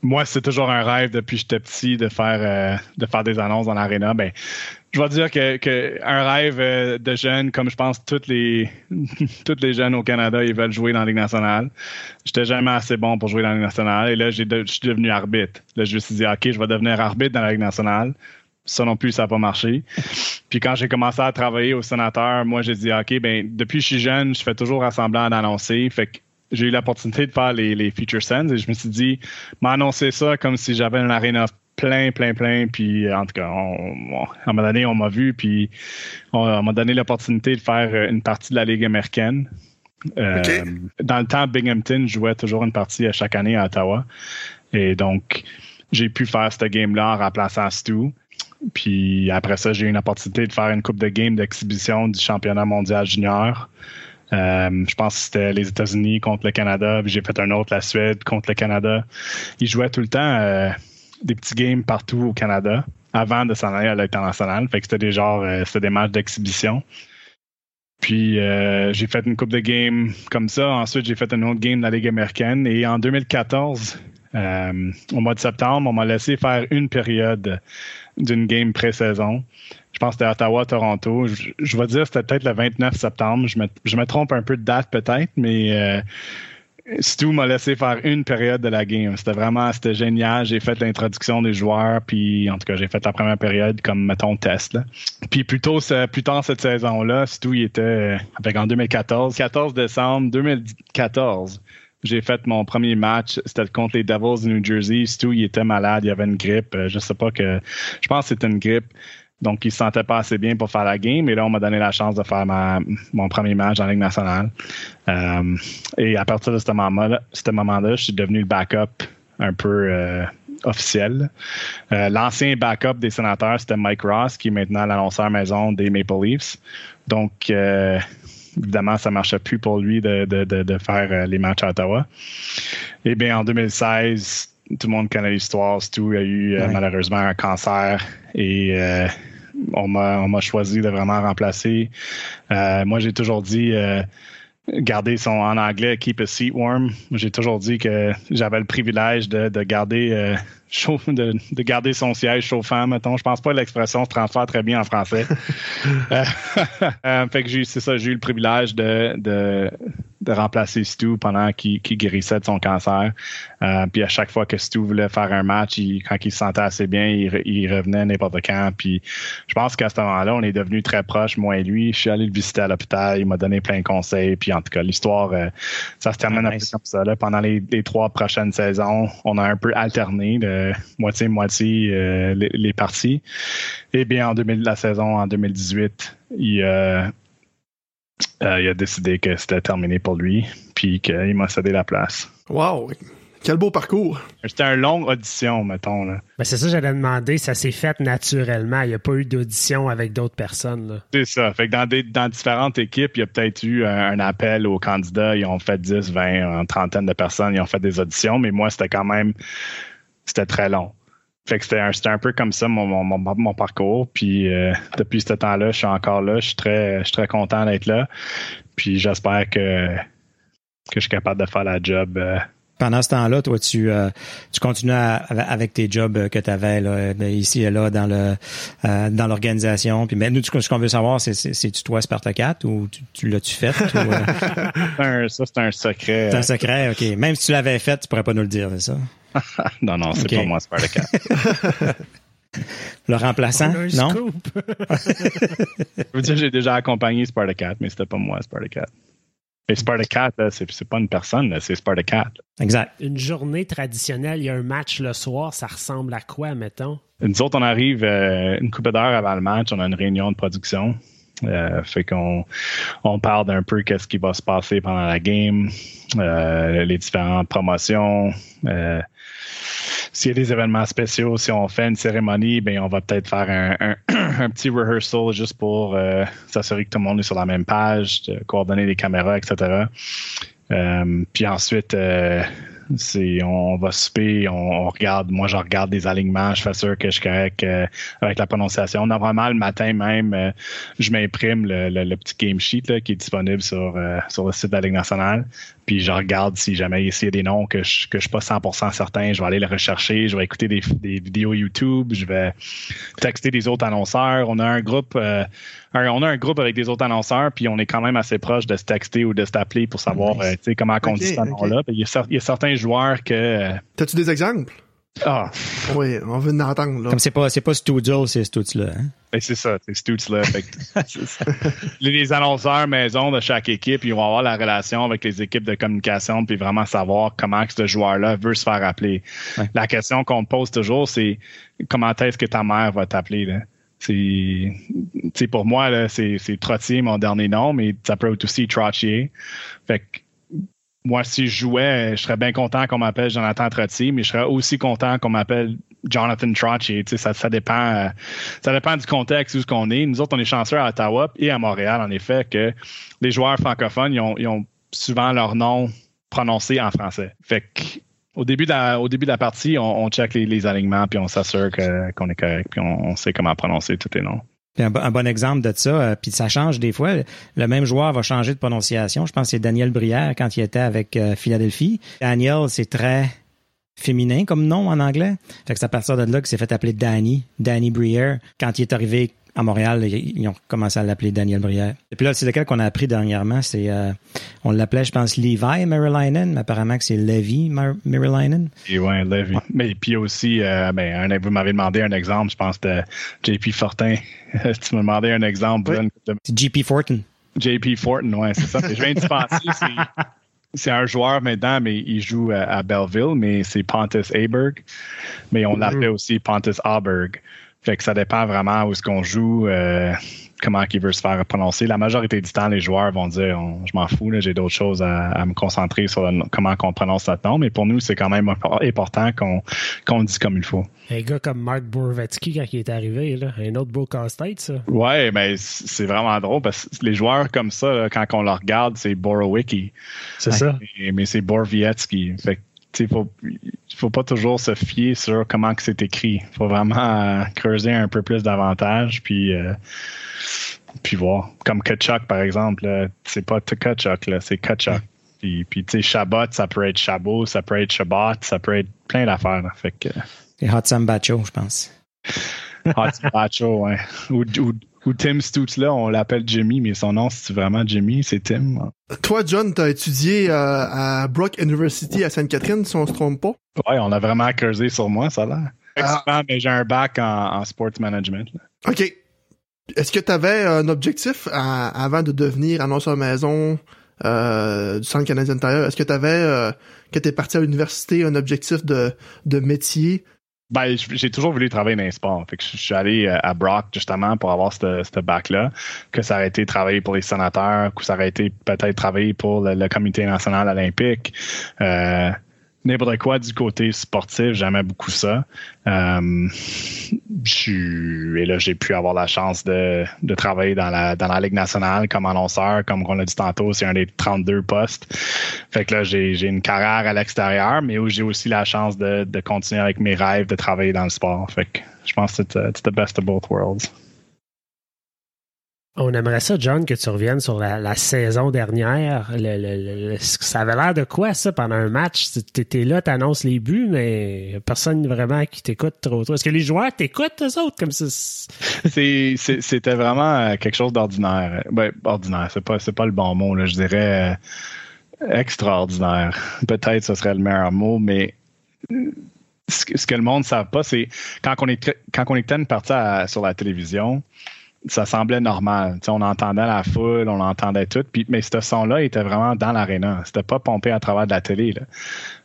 Speaker 5: Moi, c'est toujours un rêve depuis que j'étais petit de faire euh, de faire des annonces dans l'aréna. Ben, je vais dire que, que un rêve euh, de jeune, comme je pense tous les tous les jeunes au Canada, ils veulent jouer dans la Ligue nationale. J'étais jamais assez bon pour jouer dans la Ligue nationale. Et là, j'ai de- je suis devenu arbitre. Là, je me suis dit, OK, je vais devenir arbitre dans la Ligue nationale. Ça non plus, ça n'a pas marché. Puis quand j'ai commencé à travailler au sénateur, moi, j'ai dit, OK, ben depuis que je suis jeune, je fais toujours semblant d'annoncer. Fait que j'ai eu l'opportunité de faire les, les Feature Sends et je me suis dit, m'annoncer ça comme si j'avais une arena plein, plein, plein. Puis en tout cas, on, on- à un moment donné, on m'a vu, puis on, m'a donné l'opportunité de faire euh, une partie de la Ligue américaine. Euh. Dans le temps, Binghamton jouait toujours une partie à chaque année à Ottawa. Et donc, j'ai pu faire cette game-là en remplaçant Stu. Puis après ça, j'ai eu une opportunité de faire une coupe de game d'exhibition du championnat mondial junior. Euh, je pense que c'était les États-Unis contre le Canada, puis j'ai fait un autre, la Suède contre le Canada. Ils jouaient tout le temps euh, des petits games partout au Canada avant de s'en aller à l'international. Fait que c'était des genres, euh, c'était des matchs d'exhibition. Puis euh, j'ai fait une coupe de game comme ça. Ensuite, j'ai fait une autre game dans la Ligue américaine. Et en 2014, euh, au mois de septembre, on m'a laissé faire une période d'une game pré-saison. Je pense que c'était Ottawa-Toronto. Je, je vais dire que c'était peut-être le 29 septembre. Je me, je me trompe un peu de date peut-être, mais Stu m'a laissé faire une période de la game. C'était vraiment, c'était génial. J'ai fait l'introduction des joueurs, puis en tout cas, j'ai fait la première période comme, mettons, test. Puis plus tôt, plus tard cette saison-là, Stu, il était, en 2014, 14 décembre 2014, j'ai fait mon premier match, c'était contre les Devils de New Jersey. Stu, il était malade, il avait une grippe. Euh, Je sais pas que, je pense que c'était une grippe. Donc, il se sentait pas assez bien pour faire la game. Et là, on m'a donné la chance de faire mon premier match en Ligue nationale. Euh, et à partir de ce moment-là, je suis devenu le backup un peu euh, officiel. Euh, L'ancien backup des sénateurs, c'était Mike Ross, qui est maintenant l'annonceur maison des Maple Leafs. Donc, euh, évidemment, ça ne marchait plus pour lui de, de, de, de faire euh, les matchs à Ottawa. Et bien, en 2016, tout le monde connaît l'histoire. Stu a eu euh,
Speaker 2: Ouais.
Speaker 5: malheureusement un cancer et euh, on m'a on m'a choisi de vraiment remplacer. Euh, moi, j'ai toujours dit garder son en anglais keep a seat warm. J'ai toujours dit que j'avais le privilège de, de garder euh, de, de garder son siège chauffant, mettons. Je pense pas que l'expression se transfère très bien en français. Euh, euh, fait que j'ai c'est ça, j'ai eu le privilège de, de, de remplacer Stu pendant qu'il qu'il guérissait de son cancer. Euh, puis à chaque fois que Stu voulait faire un match, il- quand il se sentait assez bien, il, il revenait n'importe quand. Puis je pense qu'à ce moment-là, on est devenus très proches, moi et lui. Je suis allé le visiter à l'hôpital, il m'a donné plein de conseils. Puis en tout cas, l'histoire, euh, ça se termine
Speaker 2: Ah,
Speaker 5: un peu
Speaker 2: nice.
Speaker 5: comme ça. Là. Pendant les, les trois prochaines saisons, on a un peu alterné de moitié-moitié euh, les, les parties. Et bien, en 2000, la saison en 2018, il, euh, euh, il a décidé que c'était terminé pour lui, puis qu'il m'a cédé la place.
Speaker 3: Wow! Quel beau parcours.
Speaker 5: C'était une longue audition, mettons. Là.
Speaker 2: Ben c'est ça, j'allais demander. Ça s'est fait naturellement. Il n'y a pas eu d'audition avec d'autres personnes.
Speaker 5: C'est ça. Fait que dans, des, dans différentes équipes, il y a peut-être eu un, appel aux candidats. Ils ont fait 10, 20, une trentaine de personnes. Ils ont fait des auditions. Mais moi, c'était quand même. C'était très long. Fait que c'était un, un, peu comme ça mon, mon, mon parcours. Puis euh, depuis ce temps-là, je suis encore là. Je suis très, je suis très content d'être là. Puis j'espère que, que je suis capable de faire la job. Euh,
Speaker 6: pendant ce temps-là, toi, tu, euh, tu continues avec tes jobs que tu avais là, ben, ici et là dans le euh, dans l'organisation. Puis nous, ce qu'on veut savoir, c'est c'est-tu toi Spartacat ou tu, l'as-tu fait?
Speaker 5: Euh? ça, c'est un secret.
Speaker 6: C'est un secret, OK. Même si tu l'avais fait, tu pourrais pas nous le dire, c'est ça?
Speaker 5: non, non, c'est pas moi Spartacat.
Speaker 6: le remplaçant, non?
Speaker 5: Je veux dire, j'ai déjà accompagné Spartacat, mais c'était pas moi Spartacat. Et Spartacat, c'est pas une personne, c'est Spartacat.
Speaker 6: Exact.
Speaker 2: Une journée traditionnelle, il y a un match le soir, ça ressemble à quoi, mettons?
Speaker 5: Nous autres, on arrive euh, une couple d'heures avant le match, on a une réunion de production. Euh, fait qu'on on parle d'un peu qu'est-ce qui va se passer pendant la game, euh, les différentes promotions, euh, s'il y a des événements spéciaux, si on fait une cérémonie, ben on va peut-être faire un, un, petit rehearsal juste pour euh, s'assurer que tout le monde est sur la même page, coordonner les caméras, etc. Euh, puis ensuite, euh, on va souper, on, regarde, moi je regarde des alignements, je fais sûr que je suis correct euh, avec la prononciation. Normalement, le matin même, je m'imprime le, petit game sheet qui est disponible sur, sur le site de la Ligue nationale. Puis je regarde si jamais il y a des noms que je que je suis pas 100% certain, je vais aller les rechercher, je vais écouter des, des vidéos YouTube, je vais texter des autres annonceurs. On a un groupe on a un groupe avec des autres annonceurs, puis on est quand même assez proche de se texter ou de s'appeler pour savoir comment on dit ce nom-là. Il, y a certains joueurs que. Euh,
Speaker 3: T'as-tu des exemples?
Speaker 5: Ah.
Speaker 3: Oui, on veut en entendre. Là.
Speaker 6: Comme c'est pas, c'est pas Studio, c'est Stutz là. Hein?
Speaker 5: Ben, c'est ça, c'est Stutz là. les annonceurs maison de chaque équipe, ils vont avoir la relation avec les équipes de communication, puis vraiment savoir comment ce joueur-là veut se faire appeler. La question qu'on pose toujours, c'est comment est-ce que ta mère va t'appeler? C'est, pour moi, là, c'est, c'est Trottier, mon dernier nom, mais ça peut être aussi Trottier. Fait que moi, si je jouais, je serais bien content qu'on m'appelle Jonathan Trottier, mais je serais aussi content qu'on m'appelle Jonathan Trottier. Ça, dépend, ça dépend du contexte où qu'on est. Nous autres, on est chanceux à Ottawa et à Montréal, en effet, que les joueurs francophones, ils ont, souvent leur nom prononcé en français. Fait que, au début de la, au début de la partie, on, check les, alignements, puis on s'assure qu'on est correct, puis on, on, sait comment prononcer tous les noms.
Speaker 6: Un, bon exemple de ça, euh, puis ça change des fois. Le même joueur va changer de prononciation. Je pense que c'est Daniel Brière quand il était avec euh, Philadelphie. Daniel, c'est très féminin comme nom en anglais. Fait que c'est à partir de là qu'il s'est fait appeler Danny, Danny Brière. Quand il est arrivé à Montréal, ils ont commencé à l'appeler Daniel Brière. Et puis là, c'est lequel qu'on a appris dernièrement. C'est, euh, on l'appelait, je pense, Levi Marylainen, mais apparemment que c'est Levi Marylainen.
Speaker 5: Et ouais, Levi. Mais puis aussi, euh, ben, vous m'avez demandé un exemple, je pense, de JP Fortin. tu m'as demandé un exemple.
Speaker 6: C'est JP Fortin.
Speaker 5: JP Fortin, ouais, c'est ça. je viens de penser, c'est un joueur maintenant, mais il joue à, Belleville, mais c'est Pontus Aberg. Mais on mm-hmm. l'appelait aussi Pontus Aberg. Fait que ça dépend vraiment où est-ce qu'on joue, euh, comment il veut se faire prononcer. La majorité du temps, les joueurs vont dire je m'en fous, j'ai d'autres choses à, me concentrer sur comment on prononce notre nom, mais pour nous, c'est quand même important qu'on qu'on dise comme il faut.
Speaker 2: Un gars comme Mark Borvetsky quand il est arrivé, là, un autre beau casse-tête, ça.
Speaker 5: Ouais, mais c'est vraiment drôle parce que les joueurs comme ça, quand on le regarde, c'est Borowicki.
Speaker 2: C'est ça.
Speaker 5: Mais c'est Borvietsky. Fait il faut, faut pas toujours se fier sur comment c'est écrit. Il faut vraiment euh, creuser un peu plus davantage, puis, euh, puis voir. Comme Kachuk, par exemple, c'est pas Kachuk, c'est Kachuk. Puis, puis tu sais, Shabbat, ça peut être Chabot, ça peut être Shabbat, ça peut être plein d'affaires. Fait que...
Speaker 6: Et Hot Sambacho, je pense.
Speaker 5: Hot Sambacho, ouais. Ou, ou, ou Tim Stutz là, on l'appelle Jimmy, mais son nom, c'est vraiment Jimmy, c'est Tim.
Speaker 3: Toi, John, t'as étudié euh, à Brock University à Sainte-Catherine, si on se trompe pas?
Speaker 5: Ouais, on a vraiment creusé sur moi, ça a l'air. Ah. mais j'ai un bac en, sports management.
Speaker 3: OK. Est-ce que tu avais un objectif avant de devenir annonceur maison euh, du Centre canadien intérieur? Est-ce que tu avais, euh, que tu es parti à l'université, un objectif de, de métier?
Speaker 5: Ben, j'ai toujours voulu travailler dans les sports. Fait que je suis allé euh, à Brock justement pour avoir ce bac-là. Que ça aurait été travailler pour les sénateurs, que ça aurait été peut-être travailler pour le, comité national olympique. Euh, n'importe quoi du côté sportif, j'aimais beaucoup ça. Euh, et là, j'ai pu avoir la chance de, de, travailler dans la, dans la Ligue nationale comme annonceur, comme on l'a dit tantôt, c'est un des 32 postes. Fait que là, j'ai une carrière à l'extérieur, mais j'ai aussi la chance de, de continuer avec mes rêves de travailler dans le sport. Fait que je pense que c'est the best of both worlds.
Speaker 2: On aimerait ça, John, que tu reviennes sur la, saison dernière. ça avait l'air de quoi, ça, pendant un match? T'étais là, t'annonces les buts, mais personne vraiment qui t'écoute trop. Est-ce que les joueurs t'écoutent, eux autres, comme ça?
Speaker 5: C'était vraiment euh, quelque chose d'ordinaire. Ben, ordinaire, c'est pas, pas le bon mot. Je dirais euh, extraordinaire. Peut-être ce serait le meilleur mot, mais euh, ce que, le monde ne savent pas, c'est quand on est quand on était une partie sur la télévision, ça semblait normal. on entendait la foule, on entendait tout. Puis, mais ce son-là était vraiment dans l'aréna. C'était pas pompé à travers de la télé.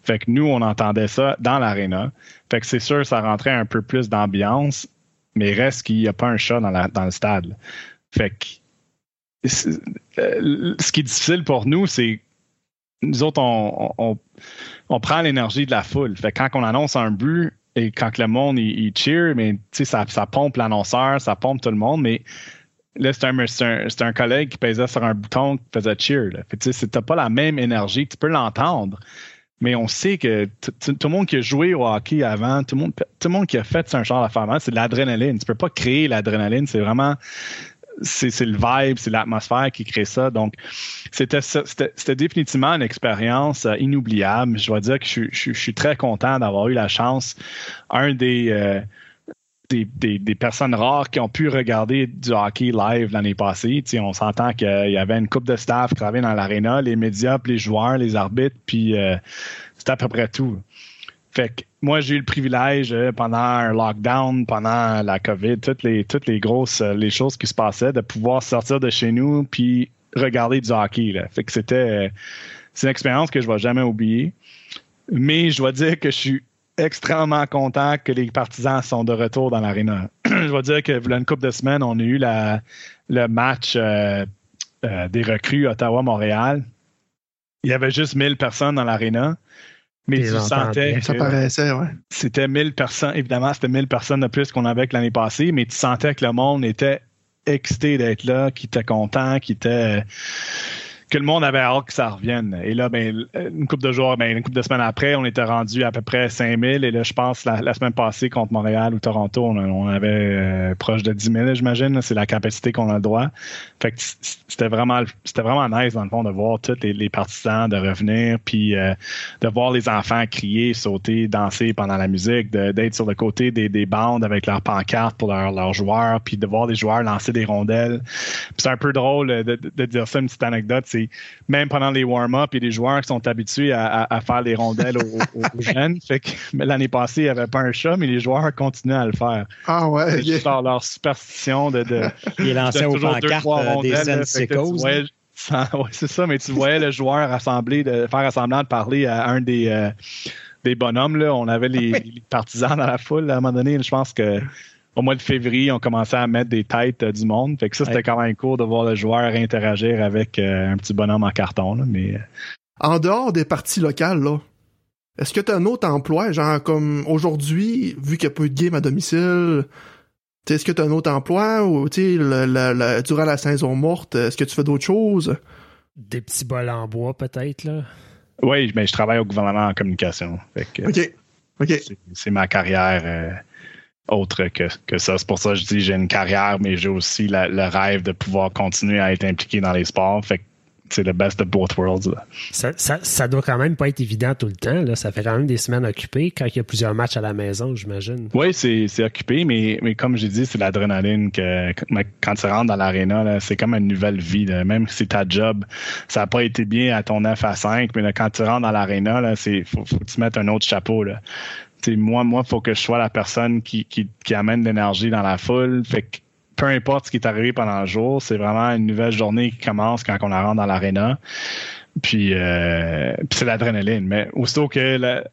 Speaker 5: Fait que nous, on entendait ça dans l'aréna. Fait que c'est sûr, ça rentrait un peu plus d'ambiance, mais reste qu'il n'y a pas un chat dans, le stade. Fait que euh, ce qui est difficile pour nous, c'est nous autres, on, on prend l'énergie de la foule. Fait que quand on annonce un but, et quand le monde il, cheer, mais ça, ça pompe l'annonceur, ça pompe tout le monde, mais là, c'est un, un, collègue qui pesait sur un bouton qui faisait cheer. Tu n'as pas la même énergie, tu peux l'entendre, mais on sait que tout le monde qui a joué au hockey avant, tout le monde, tout le monde qui a fait un genre d'affaire, c'est de l'adrénaline. Tu peux pas créer l'adrénaline, c'est vraiment c'est le vibe, c'est l'atmosphère qui crée ça. Donc, c'était définitivement une expérience euh, inoubliable. Je dois dire que je, suis très content d'avoir eu la chance. Un des, euh, des, des, personnes rares qui ont pu regarder du hockey live l'année passée. on s'entend qu'il y avait une coupe de staff qui dans l'aréna, les médias, les joueurs, les arbitres, puis euh, c'était à peu près tout. Moi, j'ai eu le privilège euh, pendant un lockdown, pendant la COVID, toutes les, toutes les grosses euh, les choses qui se passaient, de pouvoir sortir de chez nous puis regarder du hockey. C'était euh, c'est une expérience que je ne vais jamais oublier. Mais je dois dire que je suis extrêmement content que les partisans sont de retour dans l'aréna. je dois dire que une couple de semaines, on a eu le match des recrues Ottawa-Montréal. Il y avait juste 1000 personnes dans l'aréna. Mais tu sentais.
Speaker 3: Ça paraissait, ouais.
Speaker 5: C'était 1000 personnes, évidemment, c'était 1000 personnes de plus qu'on avait que l'année passée, mais tu sentais que le monde était excité d'être là, qui était content, qui était que le monde avait hâte que ça revienne. Et là, ben, une couple de jours, ben, une couple de semaines après, on était rendu à peu près 5000. Et là, je pense, la, semaine passée, contre Montréal ou Toronto, on, avait euh, proche de 10 000, j'imagine. C'est la capacité qu'on a le droit. Fait que c'était vraiment, c'était vraiment nice, dans le fond, de voir tous les, partisans de revenir, puis euh, de voir les enfants crier, sauter, danser pendant la musique, d'être sur le côté des, des bandes avec leurs pancartes pour leurs joueurs, puis de voir les joueurs lancer des rondelles. C'est un peu drôle de, de, dire ça, une petite anecdote même pendant les warm-up, il y a des joueurs qui sont habitués à, faire les rondelles aux, jeunes. Fait que l'année passée, il n'y avait pas un chat, mais les joueurs continuaient à le faire.
Speaker 3: Ah ouais.
Speaker 5: C'est leur superstition de. de
Speaker 6: il lancé aux pancartes euh, des
Speaker 5: ouais, c'est ça, mais tu voyais le joueur assembler, de faire semblant de parler à un des, euh, des bonhommes. Là. On avait les, les, partisans dans la foule à un moment donné. Je pense que au mois de février, on commençait à mettre des têtes euh, du monde. Fait que ça, c'était quand même cool de voir le joueur interagir avec euh, un petit bonhomme en carton. mais... Euh.
Speaker 3: En dehors des parties locales, là, est-ce que tu as un autre emploi, genre comme aujourd'hui, vu qu'il n'y a pas eu de game à domicile, est-ce que tu as un autre emploi? Ou durant la saison morte, est-ce que tu fais d'autres choses?
Speaker 2: Des petits bols en bois, peut-être, là?
Speaker 5: Oui, mais je travaille au gouvernement en communication.
Speaker 3: OK. OK.
Speaker 5: C'est ma carrière autre que, que ça. C'est pour ça que je dis j'ai une carrière, mais j'ai aussi le rêve de pouvoir continuer à être impliqué dans les sports. Fait c'est le best of both worlds.
Speaker 2: Ça, ça, ça, doit quand même pas être évident tout le temps. Là. Ça fait quand même des semaines occupées quand il y a plusieurs matchs à la maison, j'imagine.
Speaker 5: Oui, c'est, c'est occupé, mais, mais comme j'ai dit, c'est l'adrénaline que quand tu rentres dans l'aréna, c'est comme une nouvelle vie. Même si ta job, ça n'a pas été bien à ton 9 à 5, mais quand tu rentres dans l'aréna, il faut, faut que tu mettes un autre chapeau. Là moi, moi, faut que je sois la personne qui, qui, qui amène l'énergie dans la foule. Fait que peu importe ce qui est arrivé pendant le jour, c'est vraiment une nouvelle journée qui commence quand on rentre dans l'aréna. Puis, euh, puis c'est l'adrénaline. Mais aussitôt que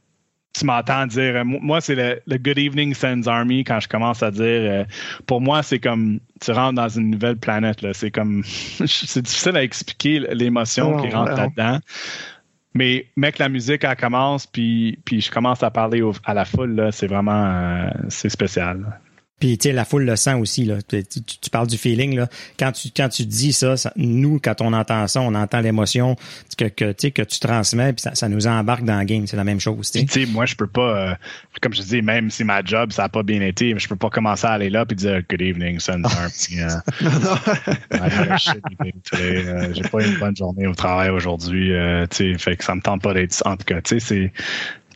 Speaker 5: tu m'entends dire, moi, c'est le, Good Evening Sens Army quand je commence à dire, euh, pour moi, c'est comme tu rentres dans une nouvelle planète. C'est comme, c'est difficile à expliquer l'émotion qui rentre là-dedans. Mais mec, la musique, elle commence, puis, puis je commence à parler à la foule, c'est vraiment euh, c'est spécial.
Speaker 6: Puis tu sais, la foule le sent aussi là. Tu, tu, parles du feeling là. Quand tu quand tu dis ça, nous quand on entend ça, on entend l'émotion que que tu que tu transmets, puis ça, ça, nous embarque dans le game. C'est la même chose.
Speaker 5: Tu sais, moi je peux pas, euh, comme je dis, même si ma job ça a pas bien été, mais je peux pas commencer à aller là puis dire Good evening, son. Euh, j'ai pas eu une bonne journée au travail aujourd'hui. Euh, tu sais, fait que ça me tente pas d'être. En tout cas, tu sais, c'est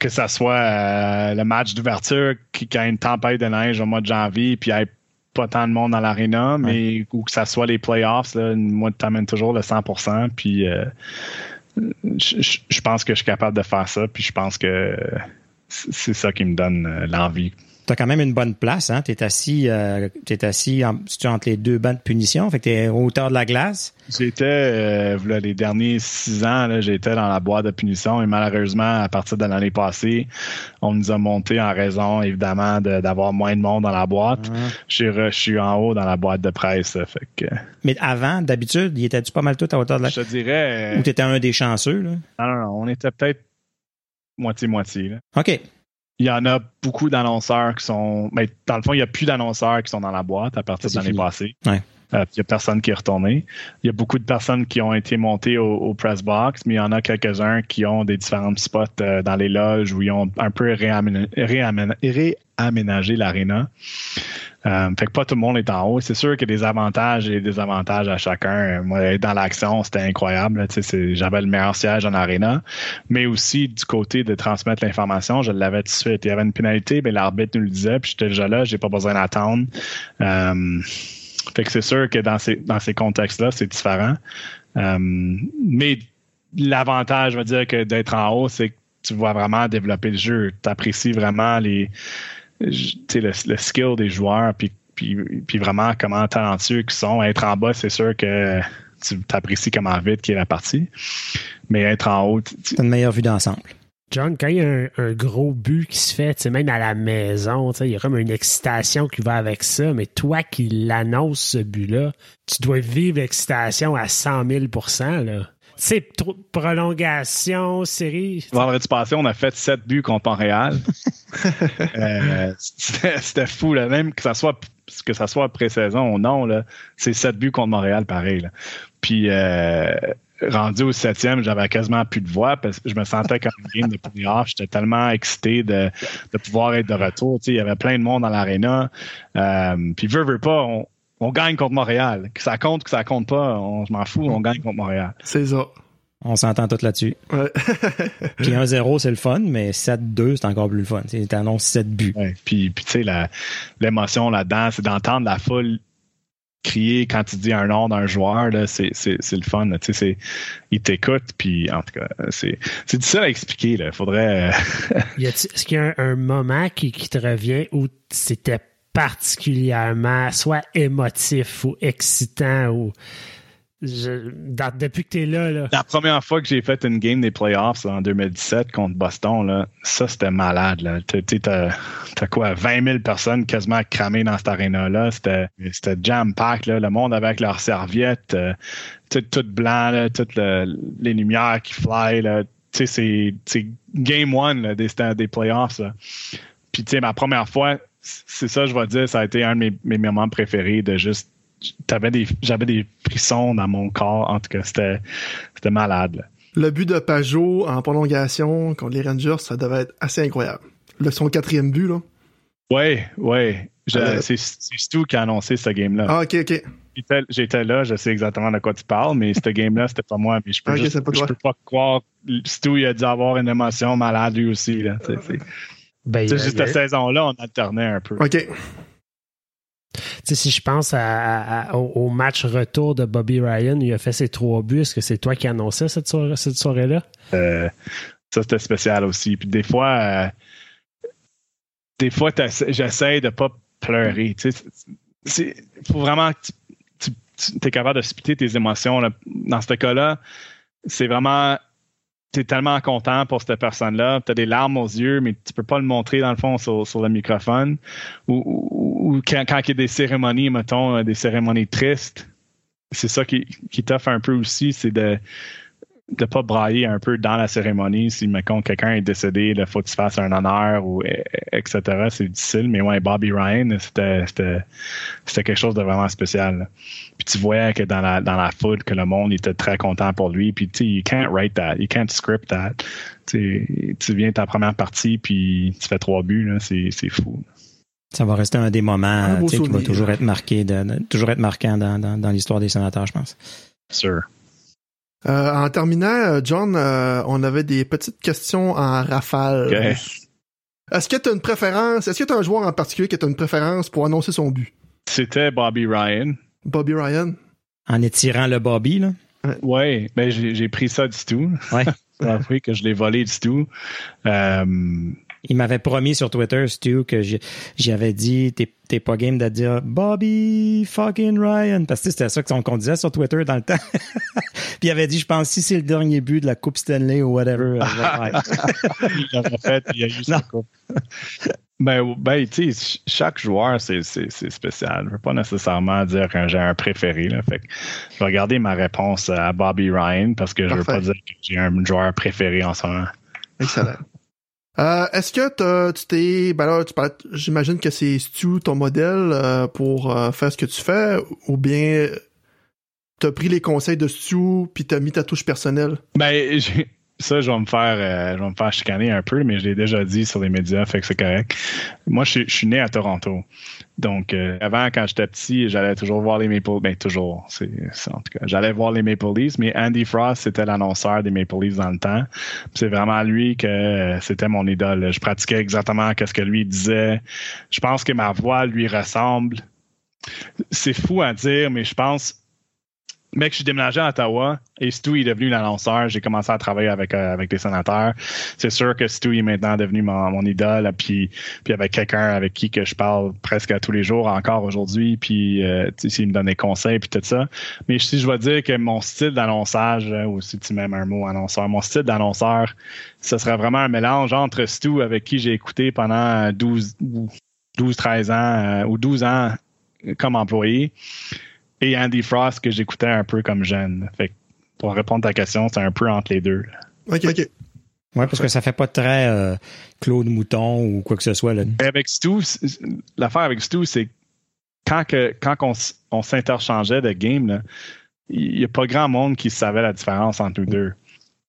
Speaker 5: que ça soit euh, le match d'ouverture qui, a une tempête de neige au mois de janvier, puis il n'y a pas tant de monde dans l'aréna, mais ou que ça soit les playoffs, là, moi, tu toujours le 100%, puis euh, je, pense que je suis capable de faire ça, puis je pense que c'est ça qui me donne euh, l'envie
Speaker 6: tu as quand même une bonne place. Hein? Tu es assis, euh, es assis entre les deux bancs de punition. Fait que tu es hauteur de la glace.
Speaker 5: J'étais, euh, les derniers six ans, j'étais dans la boîte de punition et malheureusement, à partir de l'année passée, on nous a monté en raison, évidemment, d'avoir moins de monde dans la boîte. Je, suis en haut dans la boîte de presse. Fait que...
Speaker 6: Mais avant, d'habitude, il était-tu pas mal tout à hauteur de la
Speaker 5: glace? Je te dirais.
Speaker 6: Ou tu étais un des chanceux? Là?
Speaker 5: Non, non, non. On était peut-être moitié-moitié.
Speaker 6: OK
Speaker 5: il y en a beaucoup d'annonceurs qui sont. Mais dans le fond, il n'y a plus d'annonceurs qui sont dans la boîte à partir de l'année passée. Euh, il n'y a personne qui est retourné. Il y a beaucoup de personnes qui ont été montées au, press box, mais il y en a quelques-uns qui ont des différents spots euh, dans les loges où ils ont un peu réaménagé l'aréna. Euh, fait que pas tout le monde est en haut. C'est sûr qu'il y a des avantages et des désavantages à chacun. Moi, dans l'action, c'était incroyable. J'avais le meilleur siège en arena. Mais aussi, du côté de transmettre l'information, je l'avais tout de suite. Il y avait une pénalité, mais l'arbitre nous le disait, puis j'étais déjà là, j'ai pas besoin d'attendre. Euh, fait que c'est sûr que dans ces, dans ces contextes-là, c'est différent. Euh, mais l'avantage, je veux dire, que d'être en haut, c'est que tu vois vraiment développer le jeu. Tu apprécies vraiment les, le, le skill des joueurs, puis, puis, vraiment comment talentueux qu'ils sont. Être en bas, c'est sûr que tu apprécies comment vite qui est la partie. Mais être en haut,
Speaker 6: tu as une meilleure vue d'ensemble.
Speaker 2: John, quand il y a un, gros but qui se fait, même à la maison, il y a comme une excitation qui va avec ça, mais toi qui l'annonces ce but-là, tu dois vivre l'excitation à 100 000% là. C'est prolongation, série.
Speaker 5: Vendredi passé, on a fait sept buts contre Montréal. euh, C'était fou, là. même que ça soit que ça soit pré-saison ou non, c'est sept buts contre Montréal, pareil. Là. Puis euh, rendu au septième, j'avais quasiment plus de voix parce que je me sentais comme une game de playoff. J'étais tellement excité de, de, pouvoir être de retour. il y avait plein de monde dans l'aréna. Euh, puis veut, veut pas, on, on gagne contre Montréal. Que ça compte, que ça compte pas, on, je m'en fous, on gagne contre Montréal.
Speaker 3: C'est ça.
Speaker 6: On s'entend tout là-dessus. Ouais. puis 1-0, c'est le fun, mais 7-2, c'est encore plus le fun. Tu annonces 7 buts.
Speaker 5: Ouais. Puis, puis tu sais, l'émotion là-dedans, c'est d'entendre la foule crier quand tu dis un nom d'un joueur, c'est, le fun. Là. Il t'écoute, puis en tout cas, c'est, c'est difficile à expliquer. Il faudrait.
Speaker 2: Euh, est-ce qu'il y a un, moment qui, qui, te revient où c'était particulièrement soit émotif ou excitant ou depuis que tu es là, là,
Speaker 5: La première fois que j'ai fait une game des playoffs en 2017 contre Boston, là, ça c'était malade. Là. T'as, quoi, 20 000 personnes quasiment cramées dans cette aréna-là. C'était, jam-pack. Le monde avec leurs serviettes, euh, tout, blanc, toutes les lumières qui fly. C'est, game one des, des playoffs. Puis ma première fois, c'est ça, je vais dire, ça a été un de mes, moments préférés de juste. J'avais des frissons dans mon corps. En tout cas, c'était, malade.
Speaker 3: Le but de Pajot en prolongation contre les Rangers, ça devait être assez incroyable. Le, son quatrième but, là.
Speaker 5: Oui, oui. C'est, Stu qui a annoncé ce game-là.
Speaker 3: Ah, ok, ok.
Speaker 5: J'étais, là, je sais exactement de quoi tu parles, mais ce game-là, c'était pas moi. Mais je peux, je peux pas croire. Stu, il a dû avoir une émotion malade lui aussi. Là, ben, c'est juste cette saison-là, on alternait un peu.
Speaker 3: OK.
Speaker 2: sais, si je pense au, match retour de Bobby Ryan, il a fait ses trois buts. Est-ce que c'est toi qui annonçais cette, soirée, cette soirée-là?
Speaker 5: Euh, ça, c'était spécial aussi. Puis des fois, euh, des fois, j'essaie de pas pleurer. Il faut vraiment que tu, es capable de splitter tes émotions. Dans ce cas-là, c'est vraiment tu es tellement content pour cette personne-là, tu as des larmes aux yeux, mais tu peux pas le montrer dans le fond sur, le microphone. Ou, quand, il y a des cérémonies, mettons, euh, des cérémonies tristes, c'est ça qui, qui t'offre un peu aussi, c'est de de pas brailler un peu dans la cérémonie si mettons quelqu'un est décédé il faut que tu fasses un honneur ou etc c'est difficile mais ouais Bobby Ryan c'était c'était quelque chose de vraiment spécial puis tu voyais que dans la dans la foule que le monde était très content pour lui. Puis tu sais you can't write that. You can't script that. Tu tu viens ta première partie puis tu fais trois buts c'est c'est fou.
Speaker 6: Ça va rester un des moments qui va toujours être marqué de, toujours être marquant dans, dans, dans l'histoire des sénateurs je pense.
Speaker 5: Sûr
Speaker 3: euh, en terminant, euh, John, euh, on avait des petites questions en rafale. Est-ce que tu as une préférence? Est-ce que tu as un joueur en particulier qui a une préférence pour annoncer son but?
Speaker 5: C'était Bobby Ryan.
Speaker 3: Bobby Ryan?
Speaker 6: En étirant le Bobby, là?
Speaker 5: Oui, ben j'ai pris ça du tout.
Speaker 6: Ouais.
Speaker 5: que je l'ai volé du tout.
Speaker 6: Il m'avait promis sur Twitter, Stu, que j'avais dit t'es pas game de dire Bobby fucking Ryan. Parce que c'était ça qu'on disait sur Twitter dans le temps. Puis il avait dit, je pense, si c'est le dernier but de la Coupe Stanley ou whatever.
Speaker 5: il l'avait fait, il a eu sa coupe. Ben, ben tu sais, chaque joueur, c'est spécial. Je veux pas nécessairement dire que j'ai un préféré. Là. Fait que je vais regarder ma réponse à Bobby Ryan parce que je veux pas dire que j'ai un joueur préféré en ce moment.
Speaker 3: Excellent. Euh, Est-ce que tu t'es, ben là, tu j'imagine que c'est Stu ton modèle euh, pour euh, faire ce que tu fais, ou bien t'as pris les conseils de Stu puis t'as mis ta touche personnelle?
Speaker 5: Ben, ça, je vais me faire, euh, je vais me faire chicaner un peu, mais je l'ai déjà dit sur les médias, fait que c'est correct. Moi, je, suis né à Toronto. Donc, euh, avant, quand j'étais petit, j'allais toujours voir les Maple Leafs. Ben, toujours, c'est, en tout cas, j'allais voir les Maple Leafs, mais Andy Frost, c'était l'annonceur des Maple Leafs dans le temps. C'est vraiment lui que euh, c'était mon idole. Je pratiquais exactement ce que lui disait. Je pense que ma voix lui ressemble. C'est fou à dire, mais je pense mec, je suis déménagé à Ottawa et Stu est devenu l'annonceur. J'ai commencé à travailler avec euh, avec des sénateurs. C'est sûr que Stu est maintenant devenu mon, mon idole. Puis puis avec quelqu'un avec qui que je parle presque à tous les jours encore aujourd'hui. Puis euh, il me donne des conseils puis tout ça. Mais si je dois dire que mon style d'annonçage euh, ou si tu m'aimes un mot annonceur, mon style d'annonceur, ce serait vraiment un mélange entre Stu avec qui j'ai écouté pendant 12 12 13 ans euh, ou 12 ans comme employé et Andy Frost que j'écoutais un peu comme jeune. Fait pour répondre à ta question, c'est un peu entre les deux.
Speaker 3: OK, OK.
Speaker 6: Ouais, parce que ça fait pas très euh, Claude Mouton ou quoi que ce soit. Là.
Speaker 5: Avec Stu, l'affaire avec Stu, c'est quand, que, quand on, s'interchangeait de game, il n'y a pas grand monde qui savait la différence entre nous deux.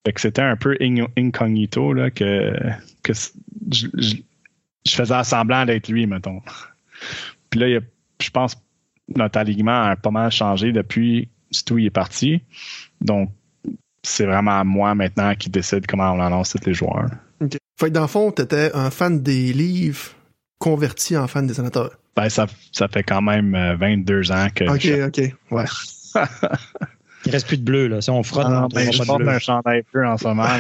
Speaker 5: Fait que c'était un peu incognito là, que, que je, je, faisais semblant d'être lui, mettons. Puis là, je pense notre alignement a pas mal changé depuis Stu est parti. Donc, c'est vraiment moi maintenant qui décide comment on annonce tous les joueurs.
Speaker 3: Fait que dans le fond, tu étais un fan des livres converti en fan des sénateurs.
Speaker 5: Ben, ça, ça fait quand même 22 euh, ans que.
Speaker 3: OK, OK. Ouais.
Speaker 6: Il reste plus de bleu, là. Si on frotte, ah,
Speaker 5: ben, je porte un chandail bleu en ce moment.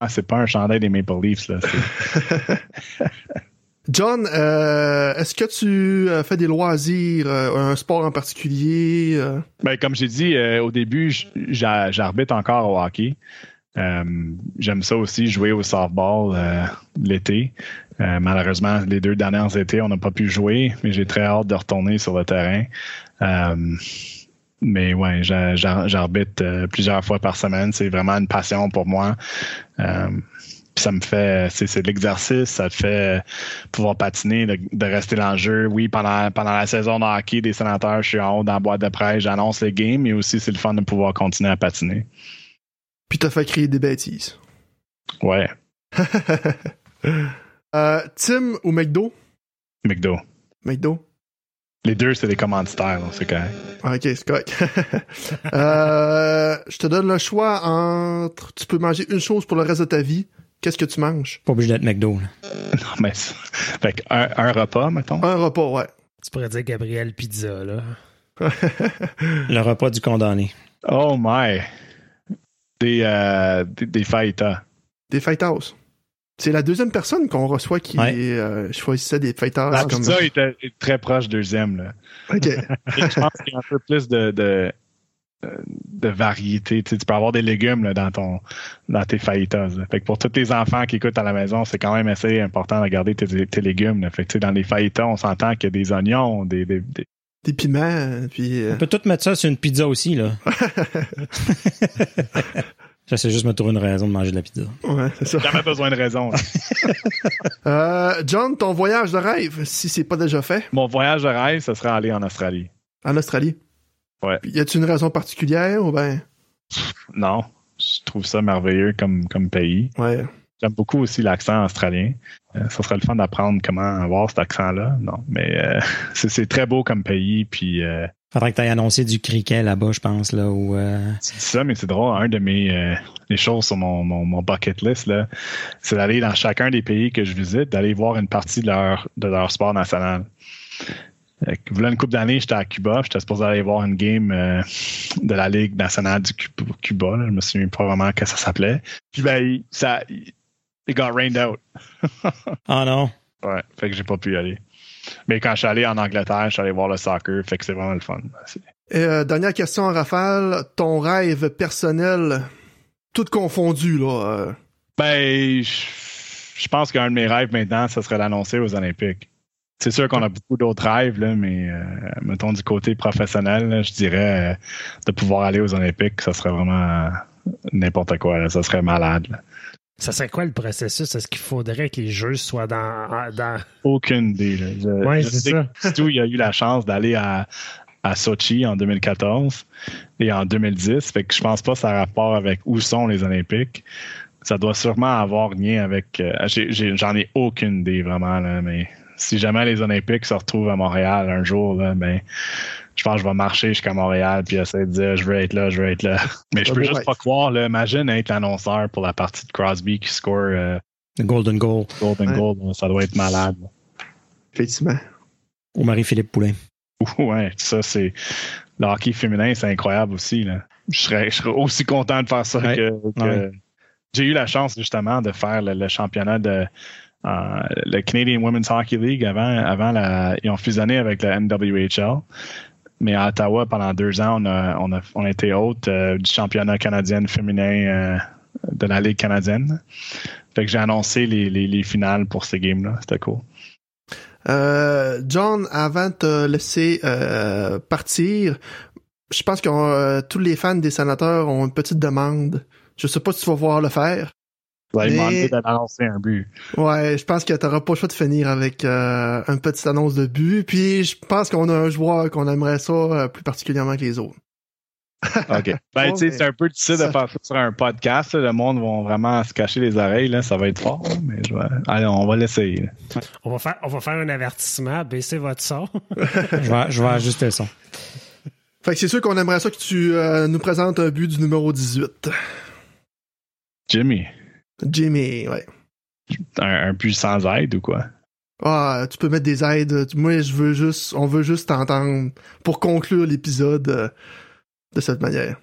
Speaker 5: Ah, c'est pas un chandail des Maple Leafs, là.
Speaker 3: John, euh, est-ce que tu euh, fais des loisirs, euh, un sport en particulier?
Speaker 5: Ben, comme j'ai dit au début, j'arbitre encore au hockey. J'aime ça aussi, jouer au softball l'été. malheureusement, les deux dernières étés, on n'a pas pu jouer, mais j'ai très hâte de retourner sur le terrain. mais ouais, j'arbitre plusieurs fois par semaine. C'est vraiment une passion pour moi ça me fait, c'est de l'exercice, ça te fait pouvoir patiner, de, rester dans le jeu. Oui, pendant, pendant la saison de hockey des sénateurs, je suis en haut dans la boîte de presse, j'annonce les games, mais aussi c'est le fun de pouvoir continuer à patiner.
Speaker 3: Puis t'as fait créer des bêtises.
Speaker 5: Ouais.
Speaker 3: euh, Tim ou McDo?
Speaker 5: McDo.
Speaker 3: McDo?
Speaker 5: Les deux, c'est des commanditaires, c'est correct.
Speaker 3: Ok, c'est correct. euh, je te donne le choix entre... Tu peux manger une chose pour le reste de ta vie, Qu'est-ce que tu manges?
Speaker 6: Pas obligé d'être McDo.
Speaker 5: Non, mais fait un, un, repas, mettons.
Speaker 3: Un repas, ouais.
Speaker 2: Tu pourrais dire Gabriel Pizza, là.
Speaker 6: le repas du condamné.
Speaker 5: Oh my. Des, euh, des, des fajitas.
Speaker 3: Des fajitas. C'est la deuxième personne qu'on reçoit qui euh, choisissait des fajitas.
Speaker 5: La comme... pizza était très proche deuxième. Là.
Speaker 3: OK.
Speaker 5: je pense qu'il y a un peu plus de, de de variété. Tu, peux avoir des légumes dans ton dans tes fajitas. Fait que pour tous les enfants qui écoutent à la maison, c'est quand même assez important de garder tes, légumes. Fait que, dans les fajitas, on s'entend qu'il y a des oignons, des,
Speaker 3: des piments, puis... euh,
Speaker 6: On peut tout mettre ça sur une pizza aussi, là. J'essaie juste de me trouver une raison de manger de la pizza.
Speaker 3: ouais, c'est ça.
Speaker 5: Jamais besoin de raison.
Speaker 3: Euh, John, ton voyage de rêve, si c'est pas déjà fait,
Speaker 5: Mon voyage de rêve, ce serait aller en Australie.
Speaker 3: en Australie.
Speaker 5: Ouais.
Speaker 3: Y a-tu une raison particulière ou ben...
Speaker 5: Non, je trouve ça merveilleux comme, comme pays.
Speaker 3: Ouais.
Speaker 5: J'aime beaucoup aussi l'accent australien. Euh, ça serait le fun d'apprendre comment avoir cet accent-là. Non, mais euh, c'est très beau comme pays. Puis euh,
Speaker 6: Faudrait que tu aies annoncé du cricket là-bas, je pense, là, où, euh,
Speaker 5: tu dis ça, mais c'est drôle. Un de mes euh, les choses sur mon, mon, mon bucket list, là, c'est d'aller dans chacun des pays que je visite, d'aller voir une partie de leur de leur sport national. Voilà une couple d'années, j'étais à Cuba. J'étais supposé aller voir une game euh, de la Ligue nationale du Cu- Cuba. là. Je me souviens pas vraiment que ça s'appelait. Puis ben, il- ça, it got rained out.
Speaker 6: Ah non.
Speaker 5: Ouais, fait que j'ai pas pu y aller. Mais quand je suis allé en Angleterre, je suis allé voir le soccer, fait que c'est vraiment le fun.
Speaker 3: Euh, dernière question rafale, ton rêve personnel, tout confondu, là. euh,
Speaker 5: Ben, je je pense qu'un de mes rêves maintenant, ce serait d'annoncer aux Olympiques. C'est sûr qu'on a beaucoup d'autres rêves, là, mais euh, mettons du côté professionnel, là, je dirais euh, de pouvoir aller aux Olympiques, ça serait vraiment euh, n'importe quoi. là. ça serait malade.
Speaker 2: Ça serait quoi le processus? Est-ce qu'il faudrait que les jeux soient dans. dans...
Speaker 5: Aucune idée. Je,
Speaker 2: Ouais,
Speaker 5: je
Speaker 2: c'est
Speaker 5: sais
Speaker 2: ça.
Speaker 5: que Stu, il a eu la chance d'aller à, à Sochi en 2014 et en 2010. Fait que je pense pas que ça a rapport avec où sont les Olympiques. Ça doit sûrement avoir lien avec. euh, J'en ai, aucune idée vraiment, là, mais si jamais les Olympiques se retrouvent à Montréal un jour, là, ben, je pense que je vais marcher jusqu'à Montréal puis essayer de dire je veux être là, je veux être là. Mais je peux juste pas croire, là, imagine être l'annonceur pour la partie de Crosby qui score euh,
Speaker 6: Le Golden Goal.
Speaker 5: Golden
Speaker 3: Ouais.
Speaker 5: Goal. Ça doit être malade.
Speaker 3: effectivement.
Speaker 6: Ou Marie-Philippe Poulain.
Speaker 5: Ouais, ça, c'est. Le hockey féminin, c'est incroyable aussi. Là. Je, serais, je serais aussi content de faire ça
Speaker 6: Ouais.
Speaker 5: que. que-
Speaker 6: Ouais.
Speaker 5: J'ai eu la chance, justement, de faire le, le championnat de. Euh, le Canadian Women's Hockey League avant, avant la. Ils ont fusionné avec la NWHL. Mais à Ottawa, pendant deux ans, on a, on a, on été hôte euh, du championnat canadien féminin euh, de la Ligue canadienne. Fait que j'ai annoncé les, les, les finales pour ces games-là. C'était cool.
Speaker 3: John, avant de te laisser partir, je pense que tous les fans des sénateurs ont une petite demande. Je sais pas si tu vas pouvoir le faire.
Speaker 5: Vous avez
Speaker 3: Mais-
Speaker 5: demandé d'annoncer un but.
Speaker 3: Ouais, je pense que t'auras pas le choix de finir avec euh, une petite annonce de but. Puis je pense qu'on a un joueur qu'on aimerait ça euh, plus particulièrement que les autres.
Speaker 5: OK. Ben, tu sais, c'est un peu difficile
Speaker 3: ça-
Speaker 5: de faire ça sur un podcast. là. Le monde va vraiment se cacher les oreilles. Là. Ça va être fort, là, mais je vais... Allez, on va l'essayer.
Speaker 2: On, va faire, on va faire un avertissement. Baissez votre son.
Speaker 6: Je vais, je vais ajuster le son.
Speaker 3: Fait que c'est sûr qu'on aimerait ça que tu euh, nous présentes un but du numéro 18.
Speaker 5: Jimmy,
Speaker 3: Jimmy, ouais.
Speaker 5: un, un but sans aide ou quoi?
Speaker 3: Ah, tu peux mettre des aides. Moi, je veux juste, on veut juste t'entendre pour conclure l'épisode euh, de cette manière.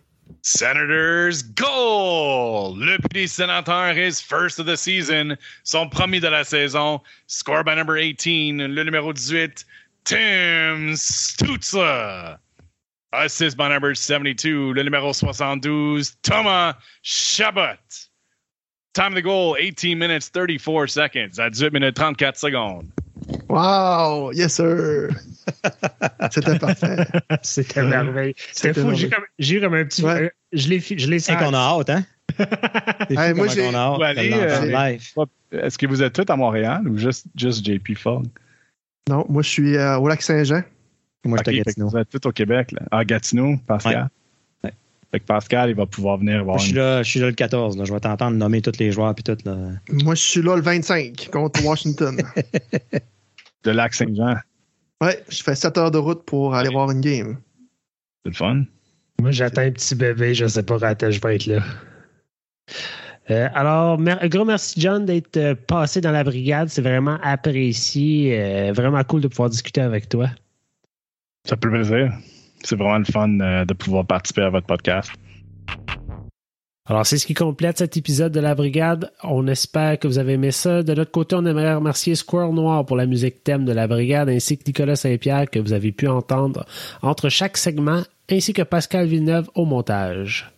Speaker 7: Senators goal! Le but des sénateurs is first of the season. Son premier de la saison. Score by number 18. Le numéro 18, Tim Stutza. Assist by number 72. Le numéro 72, Thomas Chabot. Time of the goal, 18 minutes 34 seconds. À 18 minutes 34 secondes.
Speaker 3: Wow! Yes, sir! C'était parfait.
Speaker 2: C'était merveilleux. C'était fou. J'ai comme, j'ai eu comme un petit.
Speaker 3: Ouais.
Speaker 2: euh, je l'ai je l'ai
Speaker 6: C'est qu'on a hâte, hein? C'est fou
Speaker 3: Hey, moi, j'ai- euh.
Speaker 5: Est-ce que vous êtes tous à Montréal ou juste, juste JP Fogg?
Speaker 3: Non, moi, je suis euh, au lac Saint-Jean.
Speaker 6: Moi, je suis à Gatineau.
Speaker 5: Vous êtes tous au Québec. Là. Ah, Gatineau, Pascal.
Speaker 6: Ouais.
Speaker 5: Fait que Pascal, il va pouvoir venir voir
Speaker 6: je suis
Speaker 5: une...
Speaker 6: là, je suis là le 14. Là. Je vais t'entendre nommer tous les joueurs puis tout. Là.
Speaker 3: Moi, je suis là le 25 contre Washington.
Speaker 5: de Lac-Saint-Jean.
Speaker 3: ouais, je fais 7 heures de route pour aller voir une game.
Speaker 5: C'est le fun.
Speaker 2: Moi, j'attends un petit bébé. Je sais pas quand je vais être là. Euh, alors, mer- un gros merci, John, d'être euh, passé dans la brigade. C'est vraiment apprécié. euh, vraiment cool de pouvoir discuter avec toi.
Speaker 5: Ça fait plaisir. C'est vraiment le fun euh, de pouvoir participer à votre podcast.
Speaker 2: Alors, c'est ce qui complète cet épisode de la Brigade. On espère que vous avez aimé ça. De notre côté, on aimerait remercier Squirrel Noir pour la musique thème de la Brigade, ainsi que Nicolas Saint-Pierre que vous avez pu entendre entre chaque segment, ainsi que Pascal Villeneuve au montage.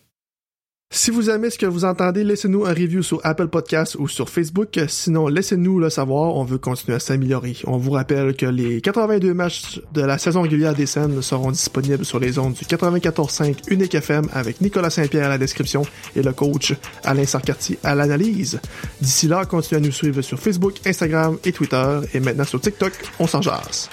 Speaker 3: Si vous aimez ce que vous entendez, laissez-nous un review sur Apple Podcasts ou sur Facebook. Sinon, laissez-nous le savoir. On veut continuer à s'améliorer. On vous rappelle que les 82 matchs de la saison régulière des scènes seront disponibles sur les ondes du 94.5 Unique FM avec Nicolas Saint-Pierre à la description et le coach Alain Sarcartier à l'analyse. D'ici là, continuez à nous suivre sur Facebook, Instagram et Twitter. Et maintenant sur TikTok, on s'en jase.